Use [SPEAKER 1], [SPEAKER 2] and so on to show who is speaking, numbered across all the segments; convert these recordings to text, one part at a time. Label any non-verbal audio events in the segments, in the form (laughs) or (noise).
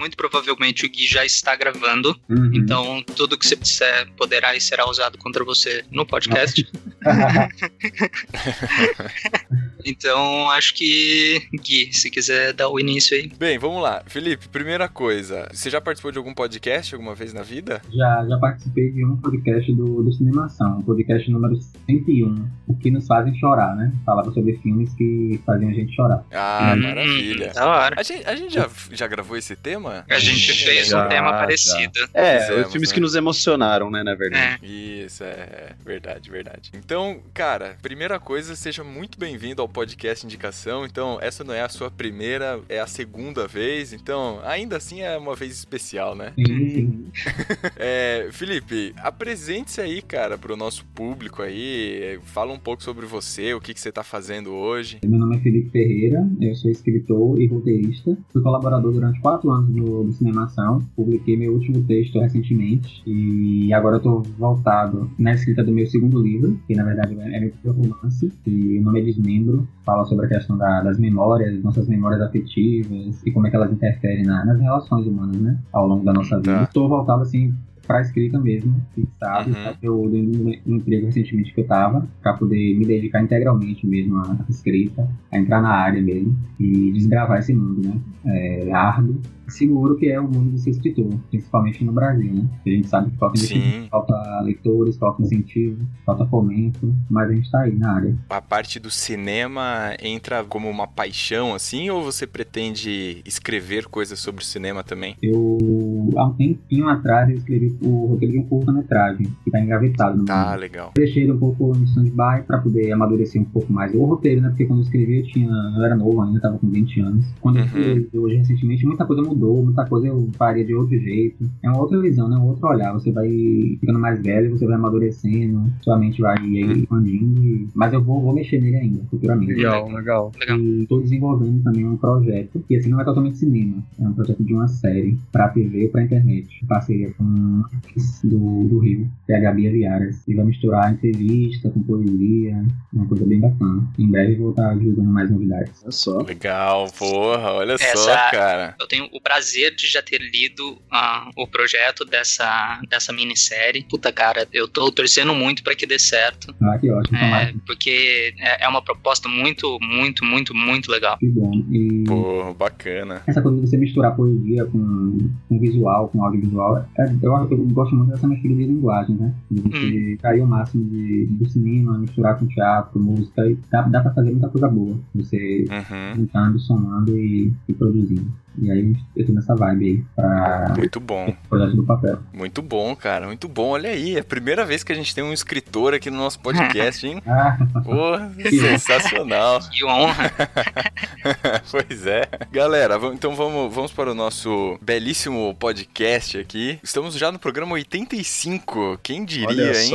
[SPEAKER 1] Muito provavelmente o Gui já está gravando,
[SPEAKER 2] Uhum.
[SPEAKER 1] então tudo que você disser poderá e será usado contra você no podcast. (laughs) (laughs) então acho que, Gui, se quiser dar o início aí.
[SPEAKER 3] Bem, vamos lá. Felipe, primeira coisa. Você já participou de algum podcast alguma vez na vida?
[SPEAKER 2] já, já participei de um podcast do, do Cinemação, o podcast número 101, O que nos fazem chorar, né? Falava sobre filmes que faziam a gente chorar.
[SPEAKER 3] Ah,
[SPEAKER 1] Hum,
[SPEAKER 3] maravilha.
[SPEAKER 1] Da hora.
[SPEAKER 3] A gente, a gente já, já gravou esse tema?
[SPEAKER 1] A gente fez
[SPEAKER 4] Já,
[SPEAKER 1] um tema
[SPEAKER 4] já.
[SPEAKER 1] parecido.
[SPEAKER 4] É,
[SPEAKER 3] Fizemos,
[SPEAKER 4] os filmes
[SPEAKER 3] né?
[SPEAKER 4] que nos emocionaram, né, na verdade.
[SPEAKER 1] É.
[SPEAKER 3] Isso, é verdade, verdade. Então, cara, primeira coisa, seja muito bem-vindo ao podcast Indicação. Então, essa não é a sua primeira, é a segunda vez. Então, ainda assim é uma vez especial, né?
[SPEAKER 2] Sim, sim. (laughs)
[SPEAKER 3] É, Felipe, apresente-se aí, cara, pro nosso público aí. Fala um pouco sobre você, o que, que você tá fazendo hoje.
[SPEAKER 2] Meu nome é Felipe Ferreira, eu sou escritor e roteirista. Fui colaborador durante quatro anos do, do Cinemação. Publiquei meu último texto recentemente e agora eu tô voltado na escrita do meu segundo livro, que na verdade é meu primeiro romance, e o nome é Desmembro. Fala sobre a questão da- das memórias, nossas memórias afetivas e como é que elas interferem na- nas relações humanas, né? Ao longo da nossa vida.
[SPEAKER 3] Tá.
[SPEAKER 2] Estou voltado assim pra escrita mesmo, fixado.
[SPEAKER 3] Uhum.
[SPEAKER 2] Eu dei um um emprego recentemente que eu tava, pra poder me dedicar integralmente mesmo à escrita, a entrar na área mesmo e desbravar esse mundo, né? É árduo seguro que é o mundo de ser escritor, principalmente no Brasil, né? A gente sabe que falta falta leitores, falta incentivo, falta fomento, mas a gente tá aí na área.
[SPEAKER 3] A parte do cinema entra como uma paixão, assim, ou você pretende escrever coisas sobre o cinema também?
[SPEAKER 2] Eu, há um tempinho atrás, eu escrevi o roteiro de um curta-metragem, que tá engavetado no
[SPEAKER 3] Tá,
[SPEAKER 2] momento.
[SPEAKER 3] legal.
[SPEAKER 2] deixei ele um pouco no stand-by pra poder amadurecer um pouco mais o roteiro, né? Porque quando eu escrevi eu tinha. Eu era novo ainda, tava com 20 anos. Quando eu
[SPEAKER 3] Uhum.
[SPEAKER 2] escrevi hoje recentemente, muita coisa mudou, muita coisa eu faria de outro jeito. É uma outra visão, né? Um outro olhar. Você vai ficando mais velho, você vai amadurecendo, sua mente vai aí
[SPEAKER 3] Uhum.
[SPEAKER 2] expandindo. e- Mas eu vou, vou mexer nele ainda, futuramente.
[SPEAKER 4] Legal, legal.
[SPEAKER 1] Legal.
[SPEAKER 2] E tô desenvolvendo também um projeto, que assim não é totalmente cinema, é um projeto de uma série pra TV ou pra internet, em parceria com do, do Rio, que é a Gabi Viaras, e vai misturar entrevista com poesia, uma coisa bem bacana. Em breve vou estar divulgando mais novidades.
[SPEAKER 4] Olha só.
[SPEAKER 3] Legal, porra, olha só,
[SPEAKER 1] Essa-
[SPEAKER 3] cara.
[SPEAKER 1] Eu tenho o prazer de já ter lido ah, o projeto dessa, dessa minissérie. Puta, cara, eu tô torcendo muito pra que dê certo.
[SPEAKER 2] Ah, que ótimo,
[SPEAKER 1] É, porque é é uma proposta muito, muito, muito, muito legal.
[SPEAKER 2] que bom. E
[SPEAKER 3] Pô, bacana.
[SPEAKER 2] essa coisa de você misturar poesia com, com visual, com audiovisual, é, eu, eu gosto muito dessa mistura de linguagem, né? De você cair o máximo de, do cinema, misturar com teatro, música, dá, dá pra fazer muita coisa boa. Você
[SPEAKER 3] Uhum.
[SPEAKER 2] juntando, somando e, e produzindo. E aí eu tô nessa vibe aí pra
[SPEAKER 3] Muito bom,
[SPEAKER 2] projeto do papel.
[SPEAKER 3] muito bom, cara, muito bom. Olha aí, é a primeira vez que a gente tem um escritor aqui no nosso podcast, hein? (laughs)
[SPEAKER 2] Ah,
[SPEAKER 3] Porra, sensacional. (laughs)
[SPEAKER 1] Que honra. (laughs)
[SPEAKER 3] pois é. Galera, então vamos, vamos para o nosso belíssimo podcast aqui. Estamos já no programa 85. Quem diria, hein?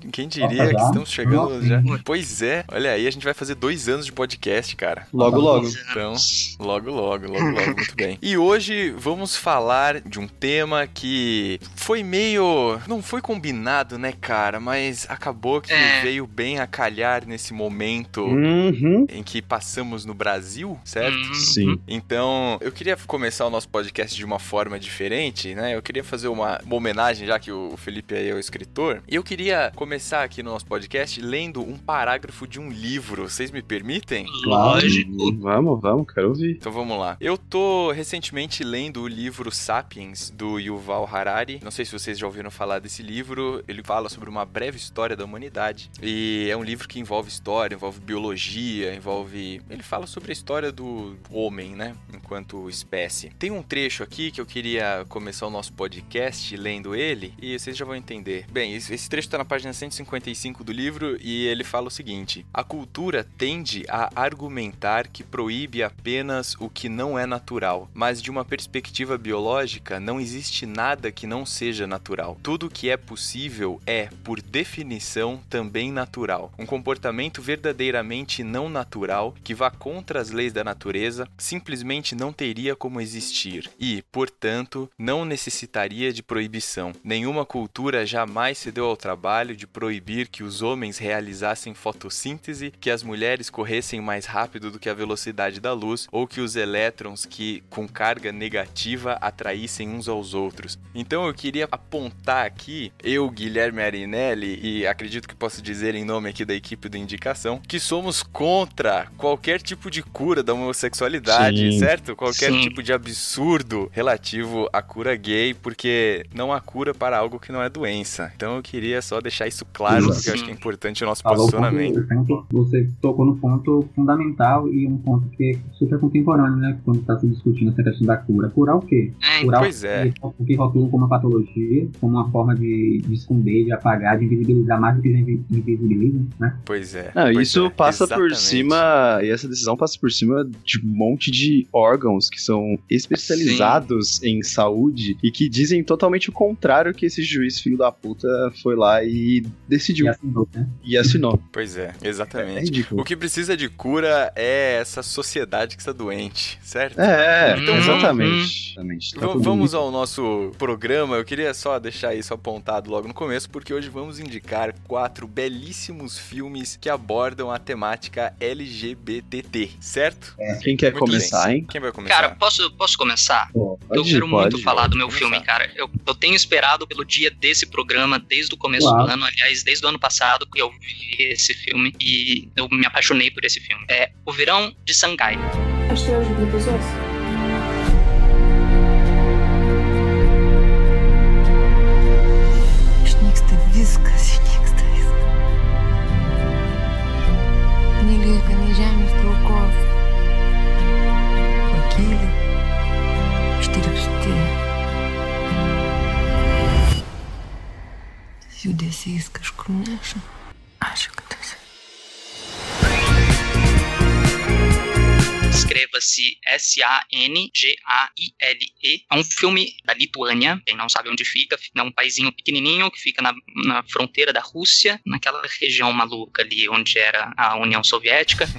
[SPEAKER 3] Quem, quem diria que estamos chegando
[SPEAKER 2] Nossa.
[SPEAKER 3] já. Pois é. Olha aí, a gente vai fazer dois anos de podcast, cara.
[SPEAKER 4] Logo, logo.
[SPEAKER 3] Então, logo, logo, logo, logo, muito bem. E hoje vamos falar de um tema que foi meio. Não foi combinado, né, cara? Mas acabou que
[SPEAKER 1] É.
[SPEAKER 3] veio bem a calhar nesse momento
[SPEAKER 4] Uhum.
[SPEAKER 3] em que passamos no Brasil, certo?
[SPEAKER 1] Hum,
[SPEAKER 4] Sim.
[SPEAKER 3] Então, eu queria começar o nosso podcast de uma forma diferente, né? Eu queria fazer uma, uma homenagem, já que o Felipe aí é o escritor. E eu queria começar aqui no nosso podcast lendo um parágrafo de um livro. Vocês me permitem?
[SPEAKER 1] Lógico.
[SPEAKER 4] Vamos, vamos, quero ouvir.
[SPEAKER 3] Então vamos lá. Eu tô recentemente lendo o livro Sapiens, do Yuval Harari. Não sei se vocês já ouviram falar desse livro. Ele fala sobre uma breve história da humanidade. E é um livro que envolve história, envolve biologia, envolve. Ele fala sobre a história do homem, né? Enquanto espécie. Tem um trecho aqui que eu queria começar o nosso podcast lendo ele, e vocês já vão entender. Bem, esse trecho tá na página 155 do livro e ele fala o seguinte: A cultura tende a argumentar que proíbe apenas o que não é natural natural, mas de uma perspectiva biológica, não existe nada que não seja natural. Tudo que é possível é, por definição, também natural. Um comportamento verdadeiramente não natural, que vá contra as leis da natureza, simplesmente não teria como existir e, portanto, não necessitaria de proibição. Nenhuma cultura jamais se deu ao trabalho de proibir que os homens realizassem fotossíntese, que as mulheres corressem mais rápido do que a velocidade da luz ou que os elétrons que com carga negativa atraíssem uns aos outros. Então eu queria apontar aqui, eu, Guilherme Arinelli, e acredito que posso dizer em nome aqui da equipe do Indicação, que somos contra qualquer tipo de cura da homossexualidade,
[SPEAKER 4] Sim.
[SPEAKER 3] certo? Qualquer
[SPEAKER 1] Sim.
[SPEAKER 3] tipo de absurdo relativo à cura gay, porque não há cura para algo que não é doença. Então eu queria só deixar isso claro, porque eu acho que é importante o nosso
[SPEAKER 2] Falou
[SPEAKER 3] posicionamento.
[SPEAKER 2] ponto- você tocou no ponto fundamental e um ponto que é super contemporâneo, né? Quando está se discutindo essa questão da cura. Curar o quê?
[SPEAKER 1] É,
[SPEAKER 2] Curar
[SPEAKER 3] Pois
[SPEAKER 2] o,
[SPEAKER 3] é.
[SPEAKER 2] que- o que rotulam como uma patologia, como uma forma de, de esconder, de apagar, de invisibilizar mais do que já invi- invisibiliza, né?
[SPEAKER 3] Pois é.
[SPEAKER 4] Não,
[SPEAKER 3] pois
[SPEAKER 4] isso
[SPEAKER 3] é,
[SPEAKER 4] passa por
[SPEAKER 3] exatamente.
[SPEAKER 4] cima, e essa decisão passa por cima de um monte de órgãos que são especializados em saúde e que dizem totalmente o contrário que esse juiz filho da puta foi lá e
[SPEAKER 2] E
[SPEAKER 4] decidiu
[SPEAKER 2] assinou, né?
[SPEAKER 4] e assinou. (laughs)
[SPEAKER 3] Pois é,
[SPEAKER 4] É
[SPEAKER 3] exatamente.
[SPEAKER 4] ridículo.
[SPEAKER 3] O que precisa de cura é essa sociedade que está doente, certo?
[SPEAKER 4] É, é,
[SPEAKER 1] então,
[SPEAKER 4] exatamente. Hum, exatamente. Tá
[SPEAKER 3] vamos
[SPEAKER 4] bonito.
[SPEAKER 3] ao nosso programa. Eu queria só deixar isso apontado logo no começo, porque hoje vamos indicar quatro belíssimos filmes que abordam a temática LGBTT, certo? É.
[SPEAKER 4] Quem quer
[SPEAKER 3] muito
[SPEAKER 4] começar,
[SPEAKER 3] bem.
[SPEAKER 4] hein?
[SPEAKER 3] Quem vai começar?
[SPEAKER 1] Cara, posso, posso começar?
[SPEAKER 4] Pô,
[SPEAKER 1] eu quero muito falar pode, do meu filme, cara. Eu, eu tenho esperado pelo dia desse programa desde o começo
[SPEAKER 2] claro.
[SPEAKER 1] do ano, aliás, desde o ano passado que eu vi esse filme e eu me apaixonei por esse filme. É O Verão de Sangai.
[SPEAKER 5] que telas de professores? judesiais kažkur neša.
[SPEAKER 1] Escreva-se S-A-N-G-A-I-L-E. É um filme da Lituânia, quem não sabe onde fica, é um paizinho pequenininho que fica na, na fronteira da Rússia, naquela região maluca ali onde era a União Soviética. (laughs)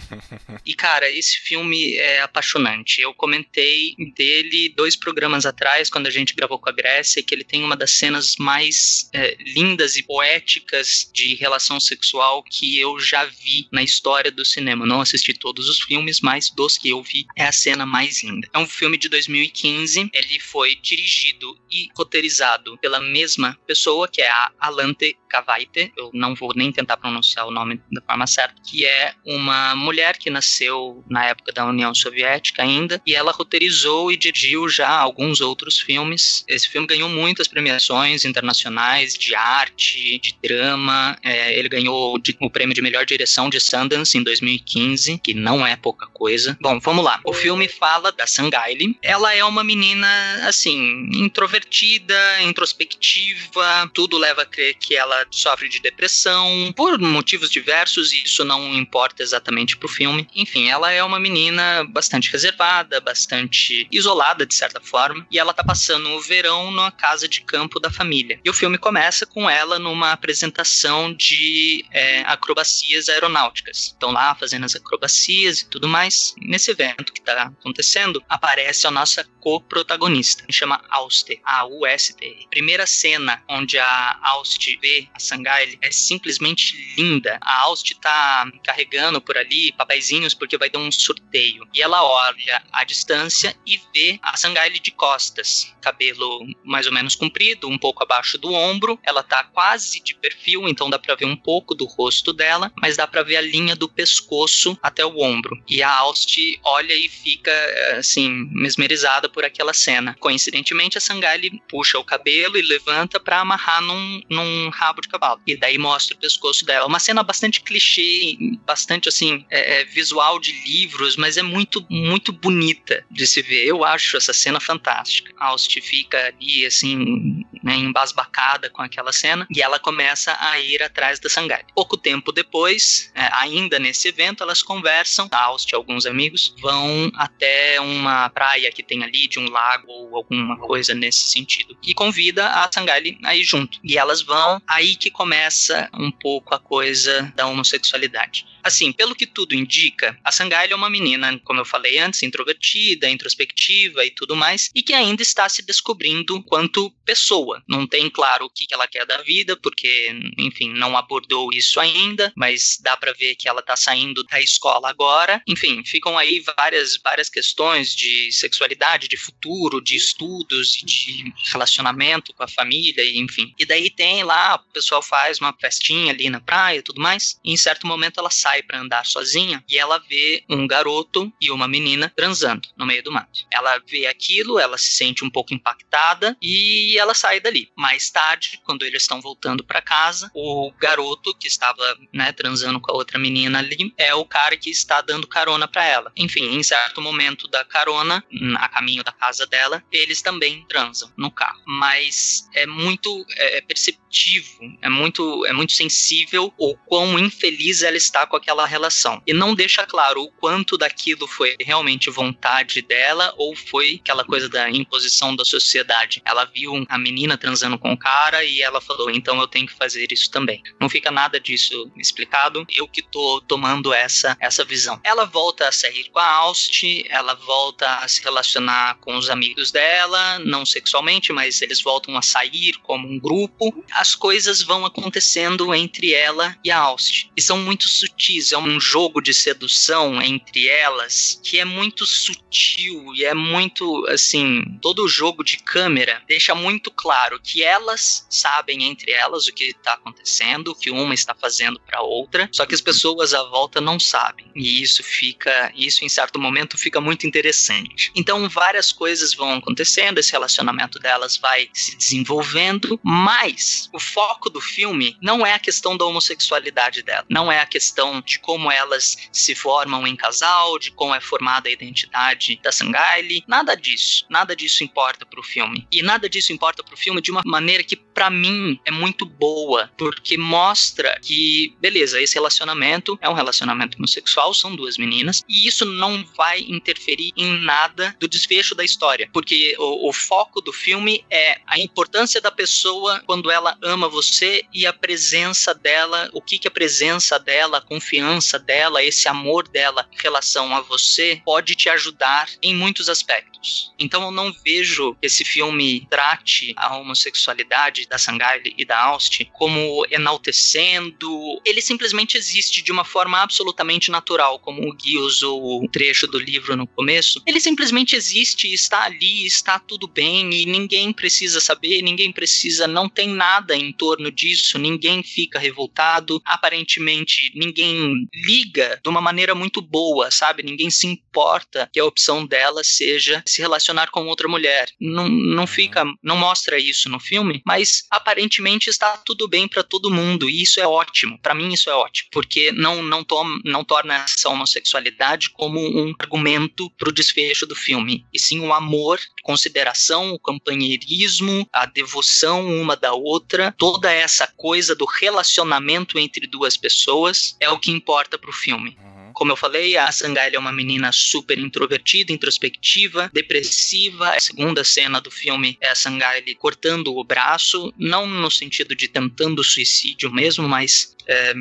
[SPEAKER 1] E, cara, esse filme é apaixonante. Eu comentei dele dois programas atrás, quando a gente gravou com a Grécia, que ele tem uma das cenas mais é, lindas e poéticas de relação sexual que eu já vi na história do cinema. Não assisti todos os filmes, mas dos que eu vi, é a cena mais linda. É um filme de 2015. Ele foi dirigido e roteirizado pela mesma pessoa, que é a Alante Kavaite. Eu não vou nem tentar pronunciar o nome da forma certa, que é uma mulher que nasceu na época da União Soviética ainda, e ela roteirizou e dirigiu já alguns outros filmes. Esse filme ganhou muitas premiações internacionais de arte, de drama. É, ele ganhou o prêmio de melhor direção de Sundance em 2015, que não é pouca coisa. Bom, vamos lá. O filme fala da Sangaile. Ela é uma menina, assim, introvertida, introspectiva. Tudo leva a crer que ela sofre de depressão por motivos diversos, e isso não importa exatamente pro filme. Enfim, ela é uma menina bastante reservada, bastante isolada de certa forma, e ela tá passando o verão na casa de campo da família. E o filme começa com ela numa apresentação de é, acrobacias aeronáuticas. Estão lá fazendo as acrobacias e tudo mais. Nesse evento que tá acontecendo, aparece a nossa co-protagonista, chama Auste, A-U-S-T. Primeira cena onde a Auste vê a Sangaile é simplesmente linda. A Auste tá carregando por ali papeizinhos porque vai ter um sorteio. E ela olha à distância e vê a Sangaile de costas. Cabelo mais ou menos comprido, um pouco abaixo do ombro. Ela tá quase de perfil, então dá pra ver um pouco do rosto dela, mas dá pra ver a linha do pescoço até o ombro. E a Auste olha e fica, assim, mesmerizada por aquela cena. Coincidentemente, a Sangaile puxa o cabelo e levanta pra amarrar num, num rabo de cavalo. E daí mostra o pescoço dela. Uma cena bastante clichê, bastante, assim, é, é, visual de livros, mas é muito, muito bonita de se ver. Eu acho essa cena fantástica. A fica ali, assim, né, embasbacada com aquela cena, e ela começa a ir atrás da Sangaile. Pouco tempo depois, é, ainda nesse evento, elas conversam, a e alguns amigos vão vão até uma praia que tem ali, de um lago ou alguma coisa nesse sentido. E convida a Sangali a ir junto. E elas vão, aí que começa um pouco a coisa da homossexualidade. Assim, pelo que tudo indica, a Sangaile é uma menina, como eu falei antes, introvertida, introspectiva e tudo mais, e que ainda está se descobrindo quanto pessoa. Não tem claro o que ela quer da vida, porque, enfim, não abordou isso ainda, mas dá para ver que ela está saindo da escola agora. Enfim, ficam aí várias, várias questões de sexualidade, de futuro, de estudos, de relacionamento com a família, e enfim. E daí tem lá, o pessoal faz uma festinha ali na praia e tudo mais, e em certo momento ela sai para andar sozinha e ela vê um garoto e uma menina transando no meio do mato. Ela vê aquilo, ela se sente um pouco impactada e ela sai dali. Mais tarde, quando eles estão voltando para casa, o garoto que estava, né, transando com a outra menina ali é o cara que está dando carona para ela. Enfim, em certo momento da carona, a caminho da casa dela, eles também transam no carro. Mas é muito é, é perceptivo, é muito é muito sensível o quão infeliz ela está com aquela relação. E não deixa claro o quanto daquilo foi realmente vontade dela ou foi aquela coisa da imposição da sociedade. Ela viu a menina transando com o cara e ela falou, então eu tenho que fazer isso também. Não fica nada disso explicado. Eu que tô tomando essa essa visão. Ela volta a sair com a Aust, ela volta a se relacionar com os amigos dela, não sexualmente, mas eles voltam a sair como um grupo. As coisas vão acontecendo entre ela e a Aust. E são muito sutis, é um jogo de sedução entre elas que é muito sutil e é muito assim, todo o jogo de câmera deixa muito claro que elas sabem entre elas o que está acontecendo, o que uma está fazendo para outra, só que as pessoas à volta não sabem. E isso fica, isso em certo momento fica muito interessante. Então várias coisas vão acontecendo, esse relacionamento delas vai se desenvolvendo, mas o foco do filme não é a questão da homossexualidade dela, não é a questão de como elas se formam em casal, de como é formada a identidade da Sangaile, nada disso, nada disso importa pro filme. E nada disso importa pro filme de uma maneira que para mim é muito boa, porque mostra que, beleza, esse relacionamento é um relacionamento homossexual, são duas meninas, e isso não vai interferir em nada do desfecho da história, porque o, o foco do filme é a importância da pessoa quando ela ama você e a presença dela, o que que a presença dela, confiança dela, esse amor dela em relação a você pode te ajudar em muitos aspectos. Então eu não vejo esse filme trate a homossexualidade da Sangaile e da Aust como enaltecendo. Ele simplesmente existe de uma forma absolutamente natural, como o Gui usou o trecho do livro no começo. Ele simplesmente existe, está ali, está tudo bem e ninguém precisa saber, ninguém precisa, não tem nada em torno disso, ninguém fica revoltado, aparentemente ninguém liga de uma maneira muito boa, sabe? Ninguém se importa que a opção dela seja se relacionar com outra mulher. Não, não fica, não mostra isso no filme, mas aparentemente está tudo bem para todo mundo e isso é ótimo. Para mim isso é ótimo, porque não não, toma, não torna essa homossexualidade como um argumento para o desfecho do filme, e sim o amor, consideração, o companheirismo, a devoção uma da outra, toda essa coisa do relacionamento entre duas pessoas é o que importa para o filme. Como eu falei, a Sangaile é uma menina super introvertida, introspectiva, depressiva. A segunda cena do filme é a Sangaile cortando o braço, não no sentido de tentando suicídio mesmo, mas é,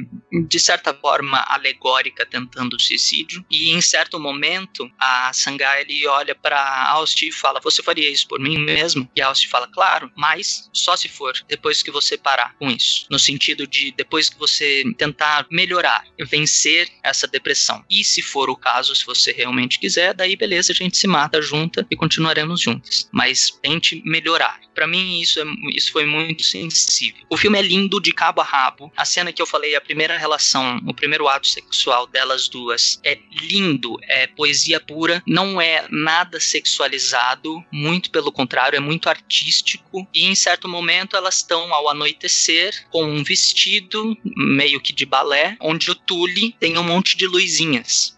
[SPEAKER 1] de certa forma alegórica tentando suicídio. E em certo momento, a Sangaile olha para Aust e fala: Você faria isso por mim mesmo? E a Aust fala: Claro, mas só se for depois que você parar com isso. No sentido de depois que você tentar melhorar, vencer essa depressão. E se for o caso, se você realmente quiser, daí beleza, a gente se mata junta e continuaremos juntos. Mas tente melhorar. Para mim, isso, é, isso foi muito sensível. O filme é lindo de cabo a rabo. A cena que eu falei, a primeira relação, o primeiro ato sexual delas duas, é lindo, é poesia pura, não é nada sexualizado, muito pelo contrário, é muito artístico. E em certo momento elas estão ao anoitecer com um vestido meio que de balé, onde o tule tem um monte de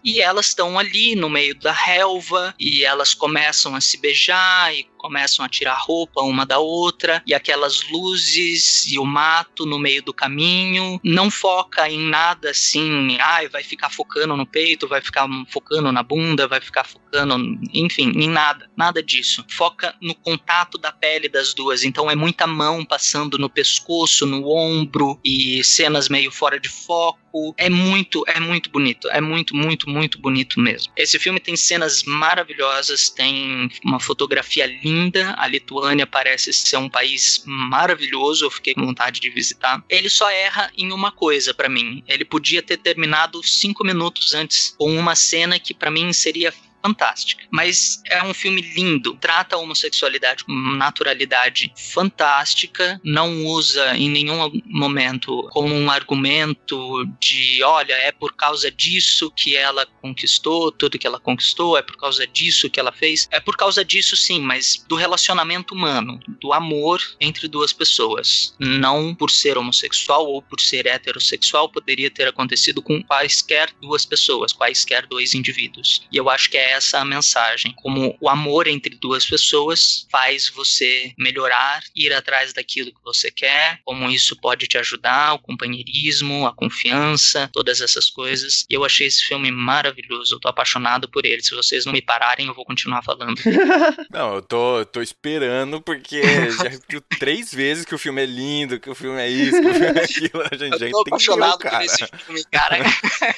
[SPEAKER 1] E elas estão ali no meio da relva e elas começam a se beijar e começam a tirar roupa uma da outra e aquelas luzes e o mato no meio do caminho. Não foca em nada assim, ai, vai ficar focando no peito, vai ficar focando na bunda, vai ficar focando, enfim, em nada, nada disso. Foca no contato da pele das duas, então é muita mão passando no pescoço, no ombro e cenas meio fora de foco. É muito, é muito bonito, é muito, muito, muito bonito mesmo. Esse filme tem cenas maravilhosas, tem uma fotografia linda. A Lituânia parece ser um país maravilhoso, eu fiquei com vontade de visitar. Ele só erra em uma coisa para mim. Ele podia ter terminado cinco minutos antes com uma cena que para mim seria fantástica. Mas é um filme lindo, trata a homossexualidade com naturalidade fantástica, não usa em nenhum momento como um argumento de, olha, é por causa disso que ela conquistou tudo que ela conquistou, é por causa disso que ela fez. É por causa disso sim, mas do relacionamento humano, do amor entre duas pessoas. Não por ser homossexual ou por ser heterossexual, poderia ter acontecido com quaisquer duas pessoas, quaisquer dois indivíduos. E eu acho que é essa a mensagem. Como o amor entre duas pessoas faz você melhorar, ir atrás daquilo que você quer, como isso pode te ajudar, o companheirismo, a confiança, todas essas coisas. E eu achei esse filme maravilhoso, eu tô apaixonado por ele. Se vocês não me pararem, eu vou continuar falando. (laughs)
[SPEAKER 3] não, eu tô, eu tô esperando porque (laughs) já repetiu três vezes que o filme é lindo, que o filme é isso, que o filme é aquilo. A gente
[SPEAKER 1] eu tô apaixonado por esse filme, cara.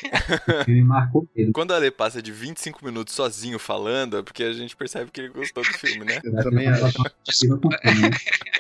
[SPEAKER 1] (laughs)
[SPEAKER 2] me marcou mesmo.
[SPEAKER 3] Quando a Lê passa de 25 minutos sozinho falando, é porque a gente percebe que ele gostou do filme, né?
[SPEAKER 4] Eu também acho.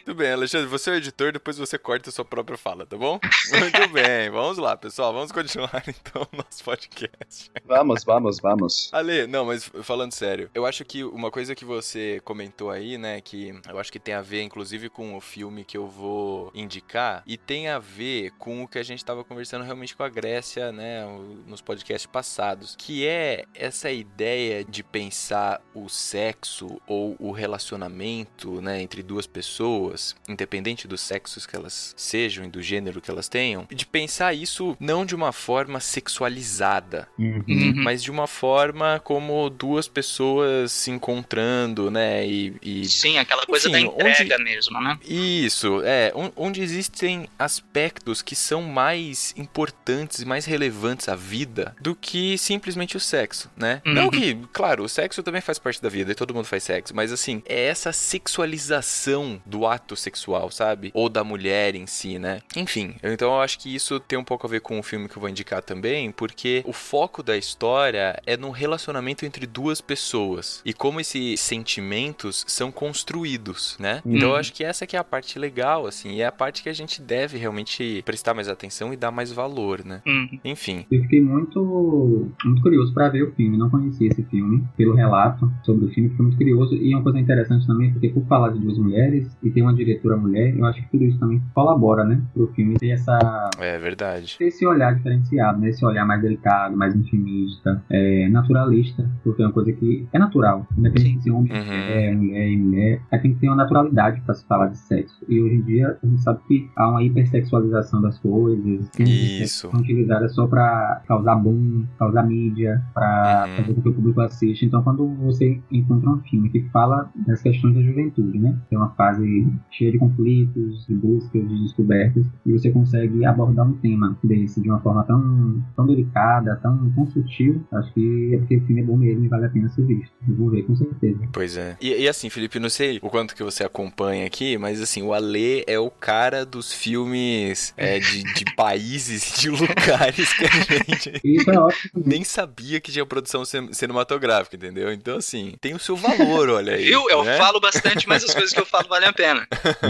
[SPEAKER 3] Tudo bem, Alexandre, você é o editor, depois você corta a sua própria fala, tá bom? Muito bem, vamos lá, pessoal, vamos continuar (laughs) então o nosso podcast.
[SPEAKER 4] Vamos, vamos, vamos.
[SPEAKER 3] Ale, não, mas falando sério, eu acho que uma coisa que você comentou aí, né, que eu acho que tem a ver, inclusive, com o filme que eu vou indicar, e tem a ver com o que a gente tava conversando realmente com a Grécia, né, nos podcasts passados, que é essa ideia de pensar o sexo ou o relacionamento, né, entre duas pessoas, independente dos sexos que elas sejam e do gênero que elas tenham, de pensar isso não de uma forma sexualizada,
[SPEAKER 2] Uhum.
[SPEAKER 3] mas de uma forma como duas pessoas se encontrando, né, e... e...
[SPEAKER 1] Sim, aquela coisa
[SPEAKER 3] Enfim,
[SPEAKER 1] da entrega mesmo, né?
[SPEAKER 3] Isso, é, on- onde existem aspectos que são mais importantes e mais relevantes à vida do que simplesmente o sexo, né?
[SPEAKER 1] Uhum.
[SPEAKER 3] Não que, claro, o sexo também faz parte da vida e todo mundo faz sexo, mas assim, é essa sexualização do ato sexual, sabe? Ou da mulher em si, né? Enfim, então eu acho que isso tem um pouco a ver com o filme que eu vou indicar também, porque o foco da história é no relacionamento entre duas pessoas e como esses sentimentos são construídos, né? Então eu acho que essa que é a parte legal, assim, e é a parte que a gente deve realmente prestar mais atenção e dar mais valor, né?
[SPEAKER 1] Uhum.
[SPEAKER 3] Enfim.
[SPEAKER 2] Eu fiquei muito, muito curioso para ver o filme. Não conhecia esse filme. Pelo relato sobre o filme, fiquei muito curioso. E uma coisa interessante também, porque por falar de duas mulheres e tem uma diretora mulher, eu acho que tudo isso também colabora, né? Pro filme ter essa,
[SPEAKER 3] É verdade.
[SPEAKER 2] ter esse olhar diferenciado, né? Esse olhar mais delicado, mais intimista, é, naturalista, porque é uma coisa que é natural. Independente de ser homem,
[SPEAKER 3] Uhum.
[SPEAKER 2] é, mulher e mulher, aí tem que ter uma naturalidade para se falar de sexo. E hoje em dia a gente sabe que há uma hipersexualização das coisas, que
[SPEAKER 3] Isso.
[SPEAKER 2] são utilizadas só para causar boom, causar mídia, para
[SPEAKER 3] Uhum.
[SPEAKER 2] fazer com que o público assista. Então, quando você encontra um filme que fala das questões da juventude, né? É uma fase cheia de conflitos, de buscas, de descobertas, e você consegue abordar um tema desse de uma forma tão, tão delicada, tão, tão sutil, acho que é porque o filme é bom mesmo e vale a pena ser visto. Eu vou ver com certeza.
[SPEAKER 3] Pois é. E, e assim, Felipe, não sei o quanto que você acompanha aqui, mas assim, o Ale é o cara dos filmes é, de, de (laughs) países e de lugares que a gente
[SPEAKER 2] isso é ótimo.
[SPEAKER 3] nem sabia que tinha produção cin- cinematográfica, entendeu? Então, assim, tem o seu valor, (laughs) olha aí.
[SPEAKER 1] Viu? Eu
[SPEAKER 3] né?
[SPEAKER 1] falo bastante, mas as coisas que eu falo valem a pena.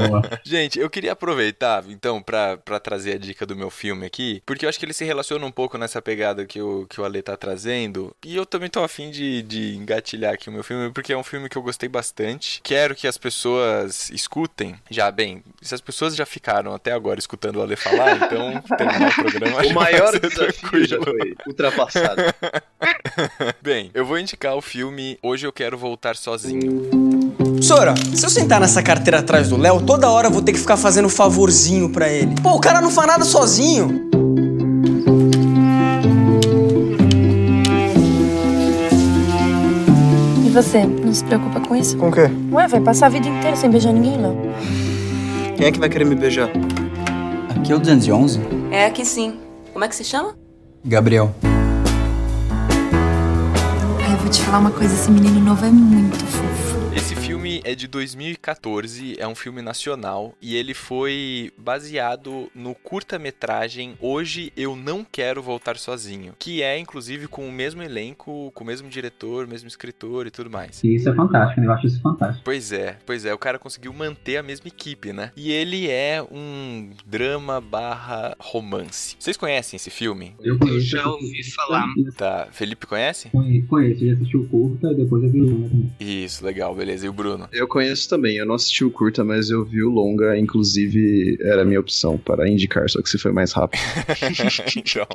[SPEAKER 2] Boa.
[SPEAKER 3] Gente, eu queria aproveitar, então, pra, pra trazer a dica do meu filme aqui, porque eu acho que ele se relaciona um pouco nessa pegada que o, que o Ale tá trazendo, e eu também tô afim de, de engatilhar aqui o meu filme, porque é um filme que eu gostei bastante. Quero que as pessoas escutem. Já, bem, se as pessoas já ficaram até agora escutando o Ale falar, então (laughs) terminar o programa
[SPEAKER 4] O maior desafio já
[SPEAKER 3] tranquilo.
[SPEAKER 4] foi ultrapassado. (laughs)
[SPEAKER 3] Bem, eu vou indicar o filme Hoje Eu Quero Voltar Sozinho.
[SPEAKER 6] Sora, se eu sentar nessa carteira atrás do Léo, toda hora eu vou ter que ficar fazendo favorzinho pra ele. Pô, o cara não faz nada sozinho.
[SPEAKER 7] E
[SPEAKER 5] você não se preocupa com isso?
[SPEAKER 6] Com o quê?
[SPEAKER 5] Ué, vai passar a vida inteira sem beijar ninguém, Léo.
[SPEAKER 6] Quem é que vai querer me beijar? Aqui é o 211?
[SPEAKER 7] É aqui sim. Como é que se chama?
[SPEAKER 6] Gabriel.
[SPEAKER 5] Vou te falar uma coisa, esse menino novo é muito fofo.
[SPEAKER 3] Filme é de 2014, é um filme nacional e ele foi baseado no curta-metragem Hoje Eu Não Quero Voltar Sozinho, que é inclusive com o mesmo elenco, com o mesmo diretor, mesmo escritor e tudo mais.
[SPEAKER 2] E isso é fantástico, né? eu acho isso fantástico.
[SPEAKER 3] Pois é, pois é, o cara conseguiu manter a mesma equipe, né? E ele é um drama barra romance. Vocês conhecem esse filme?
[SPEAKER 2] Eu conheço.
[SPEAKER 1] já ouvi falar.
[SPEAKER 3] Tá, Felipe conhece?
[SPEAKER 2] Conhe- Conheço, já assisti o curta e depois eu vi o.
[SPEAKER 3] Isso, legal, beleza. E o Bruno?
[SPEAKER 4] Eu conheço também, eu não assisti o curta, mas eu vi o longa, inclusive era a minha opção para indicar, só que você foi mais rápido. (laughs)
[SPEAKER 3] então,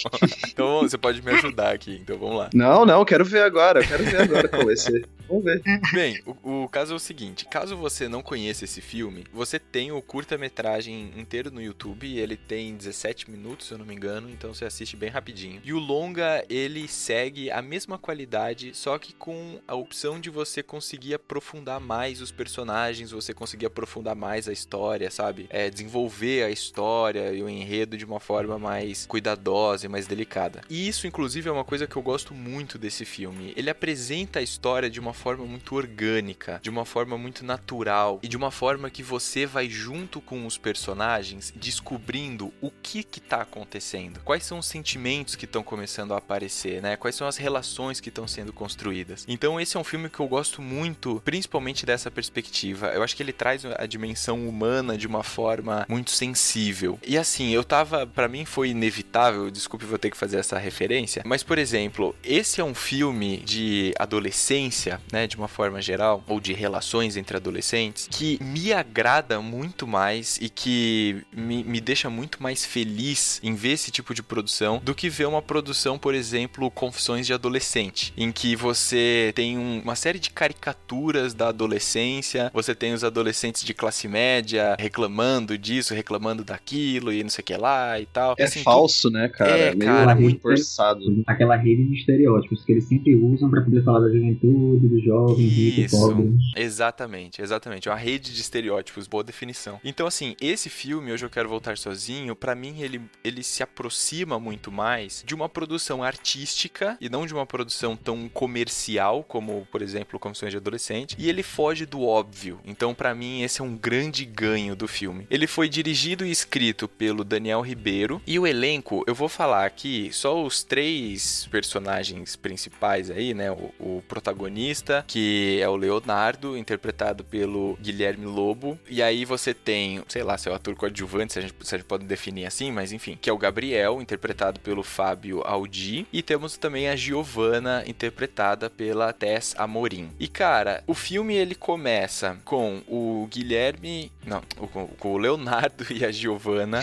[SPEAKER 3] então você pode me ajudar aqui, então vamos lá.
[SPEAKER 4] Não, não, quero ver agora, eu quero ver agora qual vai ser. Vamos ver.
[SPEAKER 3] Bem, o, o caso é o seguinte: caso você não conheça esse filme, você tem o curta-metragem inteiro no YouTube. Ele tem 17 minutos, se eu não me engano, então você assiste bem rapidinho. E o longa, ele segue a mesma qualidade, só que com a opção de você conseguir aprofundar mais os personagens, você conseguir aprofundar mais a história, sabe? É, desenvolver a história e o enredo de uma forma mais cuidadosa e mais delicada. E isso, inclusive, é uma coisa que eu gosto muito desse filme. Ele apresenta a história de uma forma muito orgânica, de uma forma muito natural e de uma forma que você vai junto com os personagens descobrindo o que que tá acontecendo. Quais são os sentimentos que estão começando a aparecer, né? Quais são as relações que estão sendo construídas. Então esse é um filme que eu gosto muito, principalmente dessa perspectiva. Eu acho que ele traz a dimensão humana de uma forma muito sensível. E assim, eu tava, para mim foi inevitável, desculpe vou ter que fazer essa referência, mas por exemplo, esse é um filme de adolescência, né, de uma forma geral, ou de relações entre adolescentes, que me agrada muito mais e que me, me deixa muito mais feliz em ver esse tipo de produção do que ver uma produção, por exemplo, Confissões de Adolescente, em que você tem um- uma série de caricaturas da adolescência, você tem os adolescentes de classe média reclamando disso, reclamando daquilo e não sei o que lá e tal.
[SPEAKER 4] É
[SPEAKER 3] Assim,
[SPEAKER 4] falso, né, cara?
[SPEAKER 3] É,
[SPEAKER 4] Meio
[SPEAKER 3] cara,
[SPEAKER 2] muito-
[SPEAKER 4] forçado.
[SPEAKER 2] Aquela rede de estereótipos que eles sempre usam pra poder falar da juventude, do jovem, rico,
[SPEAKER 3] Isso.
[SPEAKER 2] pobre.
[SPEAKER 3] Exatamente, exatamente. Uma rede de estereótipos, boa definição. Então, assim, esse filme, Hoje Eu Quero Voltar Sozinho, pra mim ele, ele se aproxima muito mais de uma produção artística e não de uma produção tão comercial como, por exemplo, Confissões de Adolescente. E ele foge do óbvio. Então, pra mim, esse é um grande ganho do filme. Ele foi dirigido e escrito pelo Daniel Ribeiro. E o elenco, eu vou falar aqui só os três personagens principais aí, né? O, o protagonista, que é o Leonardo, interpretado pelo Guilherme Lobo. E aí você tem, sei lá, seu ator coadjuvante, se a, gente, se a gente pode definir assim, mas enfim, que é o Gabriel, interpretado pelo Fábio Aldi. E temos também a Giovanna, interpretada pela Tess Amorim. E cara, o filme ele começa com o Guilherme. Não, com, com o Leonardo (laughs) e a Giovanna.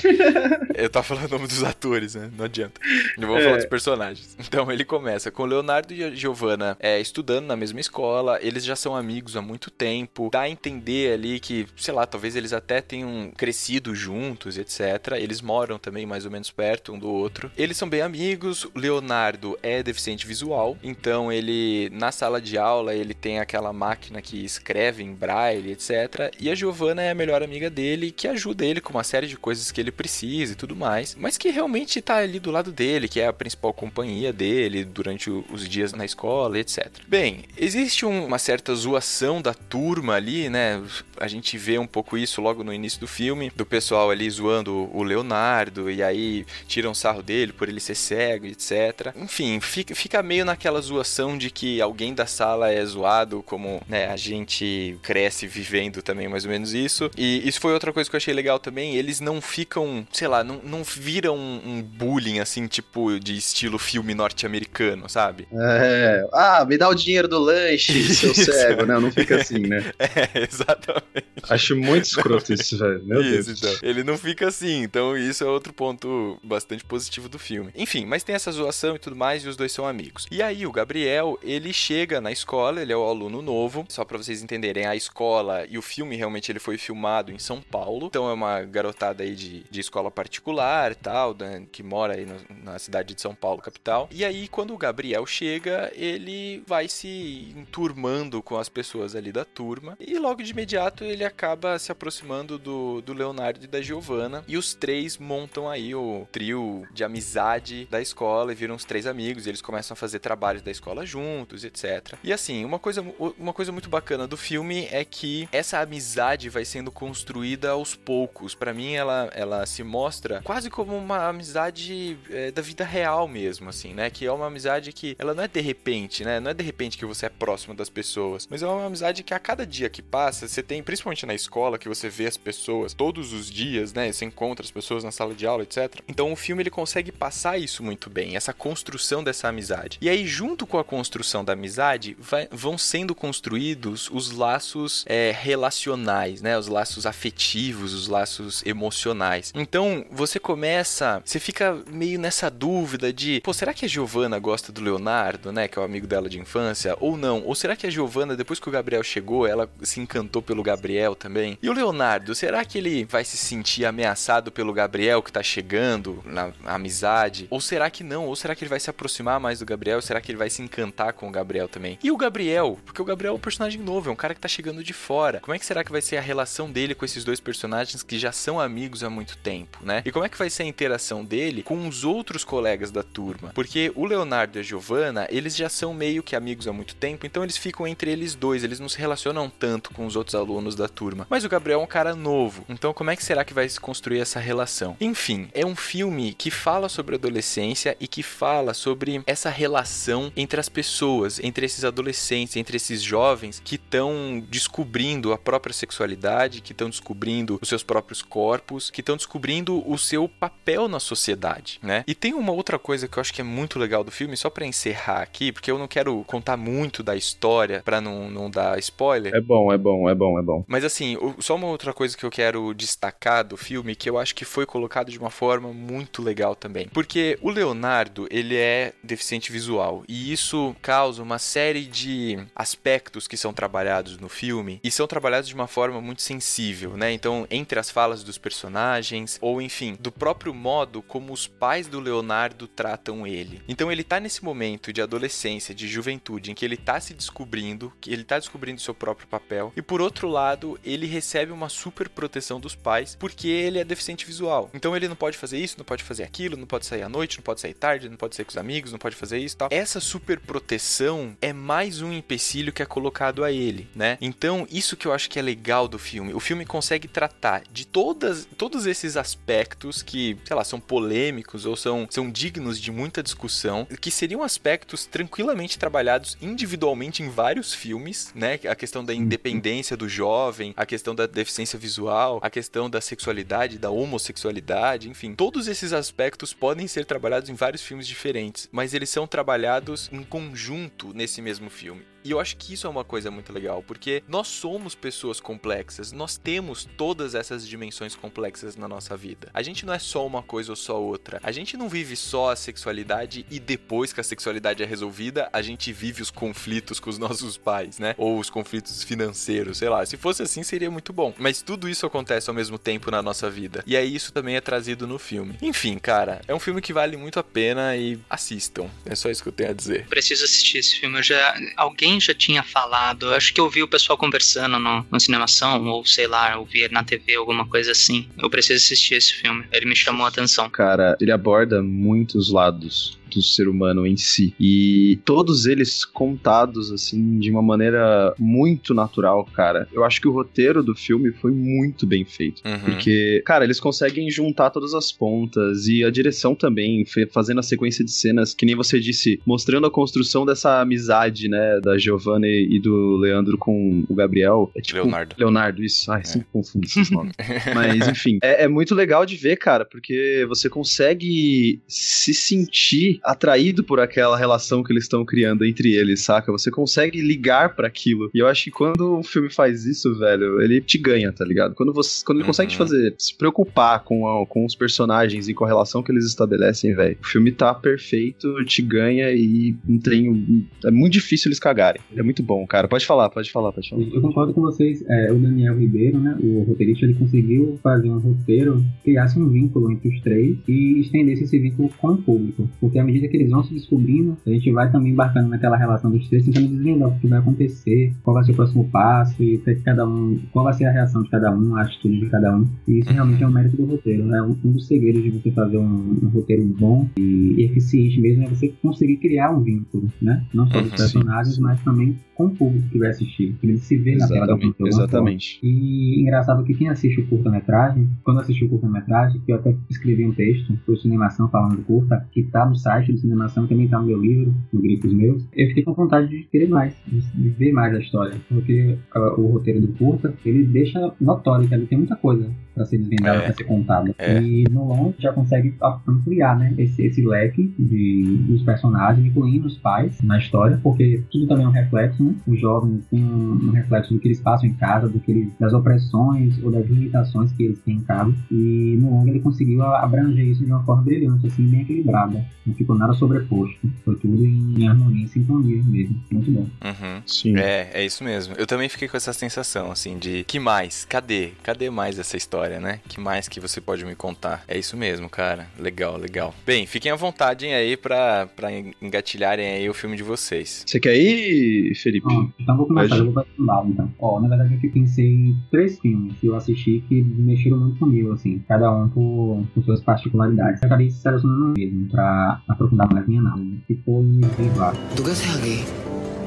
[SPEAKER 3] Eu tava falando o nome dos atores, né? Não adianta. Eu vou falar dos personagens. Então ele começa com o Leonardo e a Giovanna é, estudando na mesma escola. Eles já são amigos há muito tempo. Dá a entender ali que, sei lá, talvez eles até tenham crescido juntos, etc. Eles moram também mais ou menos perto um do outro. Eles são bem amigos. O Leonardo é deficiente visual. Então ele, na sala de aula, ele tem aquela máquina que escreve em braille, etc. E a Giovanna é a melhor amiga dele, que ajuda ele com uma série de coisas que ele precisa e tudo mais. Mas que realmente tá ali do lado dele, que é a principal companhia dele durante os dias na escola, etc. Bem, existe um- uma certa zoação da turma ali, né? A gente vê um pouco isso logo no início do filme, do pessoal ali zoando o Leonardo, e aí tiram sarro dele por ele ser cego, etc. Enfim, fica, fica meio naquela zoação de que alguém da sala é zoado, como né, a gente cresce vivendo também mais ou menos isso. E isso foi outra coisa que eu achei legal também. Eles não ficam, sei lá, não, não viram um, bullying assim, tipo, de estilo filme norte-americano, sabe?
[SPEAKER 4] É. Ah, me dá o dinheiro do lanche, (laughs) seu cego. Não, não fica assim, né? (laughs)
[SPEAKER 3] É, exatamente.
[SPEAKER 4] Acho muito escroto isso, velho. Meu
[SPEAKER 3] isso,
[SPEAKER 4] Deus.
[SPEAKER 3] então. Ele não fica assim, então isso é outro ponto bastante positivo do filme. Enfim, mas tem essa zoação e tudo mais, e os dois são amigos. E aí, o Gabriel, ele chega na escola, ele é o aluno novo, só pra vocês entenderem, a escola e o filme realmente ele foi filmado em São Paulo. Então é uma garotada aí de, de escola particular tal, que mora aí no, na cidade de São Paulo, capital. E aí, quando o Gabriel chega, ele vai se enturmando com as pessoas ali da turma. E logo de imediato ele acaba se aproximando do, do Leonardo e da Giovanna. E os três montam aí o trio de amizade da escola e viram os três amigos. Eles começam a fazer trabalhos da escola juntos, etc. E assim, uma coisa, uma coisa muito bacana do filme é que essa amizade vai sendo construída aos poucos. Para mim, ela, ela se mostra quase como uma amizade é, da vida real mesmo, assim, né? Que é uma amizade que ela não é de repente, né? Não é de repente que você é próximo das pessoas, mas é uma amizade que a cada dia que passa, você tem, principalmente na escola, que você vê as pessoas todos os dias, né? Você encontra as pessoas na sala de aula, etc. Então o filme ele consegue passar isso muito bem, essa construção dessa amizade. E aí, junto com a construção da amizade, vai, vão sendo construídos os laços é, relacionais, né? Os laços afetivos, os laços emocionais. Então, você começa, você fica meio nessa dúvida de, pô, será que a Giovanna gosta do Leonardo, né? Que é o amigo dela de infância, ou não? Ou será que a Giovanna, depois que o Gabriel chegou, ela se encantou pelo Gabriel também? E o Leonardo, será que ele vai se sentir ameaçado pelo Gabriel que tá chegando na amizade? Ou será que não? Ou será que ele vai se aproximar mais do Gabriel? Será que ele vai se encantar com o Gabriel também? E o Gabriel, porque o Gabriel é um personagem novo, é um cara que tá chegando de fora. Como é que será que vai ser a relação dele com esses dois personagens que já são amigos há muito tempo, né? E como é que vai ser a interação dele com os outros colegas da turma? Porque o Leonardo e a Giovanna, eles já são meio que amigos há muito tempo, então eles ficam entre eles dois, eles não se relacionam tanto com os outros alunos da turma. Mas o Gabriel é um cara novo, então como é que será que vai se construir essa relação? Enfim, é um filme que fala sobre adolescência e que fala sobre essa relação entre as pessoas, entre esses adolescentes, entre esses jovens que estão descobrindo a própria sexualidade, que estão descobrindo os seus próprios corpos, que estão descobrindo o seu papel na sociedade, né? E tem uma outra coisa que eu acho que é muito legal do filme, só para encerrar aqui, porque eu não quero contar muito da história para não, não dar spoiler.
[SPEAKER 4] É bom, é bom, é bom, é bom.
[SPEAKER 3] Mas assim, só uma outra coisa que eu quero destacar do filme, que eu acho que foi colocado de uma forma muito legal também. Porque o Leonardo, ele é deficiente visual, e isso causa uma série de aspectos que são trabalhados no filme, e são trabalhados de uma forma muito sensível, né? Então, entre as falas dos personagens, ou enfim, do próprio modo como os pais do Leonardo tratam ele. Então, ele tá nesse momento de adolescência, de juventude, em que ele tá se descobrindo, que ele tá descobrindo seu próprio papel, e por outro lado, ele recebe uma super proteção dos pais, porque ele é deficiente visual. Então, ele não pode fazer isso, não pode fazer aquilo, não pode sair à noite, não pode sair tarde, não pode sair com os amigos, não pode fazer isso, tal. Essa super proteção é mais um empecilho que é colocado a ele, né? Então, isso que eu acho que é legal do filme. O filme consegue tratar de todas, todos esses aspectos que, sei lá, são polêmicos ou são, são dignos de muita discussão, que seriam aspectos tranquilamente trabalhados individualmente em vários filmes, né? A questão da independência do jovem, a questão da deficiência visual, a questão da sexualidade, da homossexualidade, enfim, todos esses aspectos podem ser trabalhados em vários filmes diferentes, mas eles são trabalhados em conjunto nesse mesmo filme. E eu acho que isso é uma coisa muito legal, porque nós somos pessoas complexas, nós temos todas essas dimensões complexas na nossa vida. A gente não é só uma coisa ou só outra. A gente não vive só a sexualidade e depois que a sexualidade é resolvida, a gente vive os conflitos com os nossos pais, né? Ou os conflitos financeiros, sei lá. Se fosse assim, seria muito bom. Mas tudo isso acontece ao mesmo tempo na nossa vida. E aí isso também é trazido no filme. Enfim, cara, é um filme que vale muito a pena e assistam. É só isso que eu tenho a dizer.
[SPEAKER 1] Preciso assistir esse filme. Eu já alguém já tinha falado. Acho que eu vi o pessoal conversando no, no cinemação, ou sei lá, eu vi na TV, alguma coisa assim. Eu preciso assistir esse filme. Ele me chamou a atenção.
[SPEAKER 4] Cara, ele aborda muitos lados do ser humano em si. E todos eles contados, assim, de uma maneira muito natural, cara. Eu acho que o roteiro do filme foi muito bem feito.
[SPEAKER 3] Uhum.
[SPEAKER 4] Porque, cara, eles conseguem juntar todas as pontas e a direção também, fazendo a sequência de cenas, que nem você disse, mostrando a construção dessa amizade, né, da Giovanna e do Leandro com o Gabriel. É tipo,
[SPEAKER 3] Leonardo.
[SPEAKER 4] Leonardo, isso. Ai, sempre confundo esses (laughs) nomes. Mas, enfim, é, é muito legal de ver, cara, porque você consegue se sentir atraído por aquela relação que eles estão criando entre eles, saca? Você consegue ligar para aquilo. E eu acho que quando o filme faz isso, velho, ele te ganha, tá ligado? Quando você quando ele consegue te
[SPEAKER 3] Uhum.
[SPEAKER 4] fazer se preocupar com, a- com os personagens e com a relação que eles estabelecem, velho, o filme tá perfeito, te ganha e não tem. É muito difícil eles cagarem. É muito bom, cara. Pode falar, pode falar, pode falar.
[SPEAKER 2] Eu concordo com vocês. É, o Daniel Ribeiro, né, o roteirista, ele conseguiu fazer um roteiro que criasse um vínculo entre os três e estendesse esse vínculo com o público. Porque à medida que eles vão se descobrindo, a gente vai também embarcando naquela relação dos três, tentando desvendar o que vai acontecer, qual vai ser o próximo passo e cada um, qual vai ser a reação de cada um, a atitude de cada um. E isso realmente é um mérito do roteiro. É um, um dos segredos de você fazer um, um roteiro bom e, e eficiente mesmo é você conseguir criar um vínculo, né? Não só dos
[SPEAKER 3] Uhum,
[SPEAKER 2] personagens, mas também com o público que vai assistir. Ele se vê na tela alguma forma.
[SPEAKER 4] exatamente.
[SPEAKER 2] E engraçado que quem assiste o curta-metragem, quando assistiu o curta-metragem, que eu até escrevi um texto pro Cinemação falando do curta, que tá no site do Cinemação, também tá no meu livro, no Grifos Meus, eu fiquei com vontade de querer mais, de, ver mais a história. Porque ah, o roteiro do curta, ele deixa notório que ali tem muita coisa pra ser desvendada,
[SPEAKER 3] É.
[SPEAKER 2] pra ser contada.
[SPEAKER 3] É.
[SPEAKER 2] E no longo já consegue ampliar, né, esse, esse leque de, dos personagens, incluindo os pais na história, porque tudo também é um reflexo, né? Os jovens têm um, um reflexo do que eles passam em casa, do que eles, das opressões ou das limitações que eles têm em casa. E no longo ele conseguiu abranger isso de uma forma brilhante, assim, bem equilibrada. Ficou nada sobreposto. Foi tudo em, em harmonia e sintonia mesmo. Muito bom.
[SPEAKER 3] Uhum.
[SPEAKER 4] Sim.
[SPEAKER 3] É, é isso mesmo. Eu também fiquei com essa sensação, assim, de que mais? Cadê? Cadê mais essa história, né? Que mais que você pode me contar? É isso mesmo, cara. Legal, legal. Bem, fiquem à vontade aí pra, pra engatilharem aí o filme de vocês.
[SPEAKER 4] Você quer ir, Felipe?
[SPEAKER 2] Ó, então vou começar, eu vou lado, então. Ó, na verdade eu pensei em três filmes que eu assisti que mexeram muito comigo, assim, cada um por, por suas particularidades. Eu acabei selecionando mesmo pra aprofundar mais minha análise, que foi Viva.
[SPEAKER 8] ¿Tú qué haces aquí?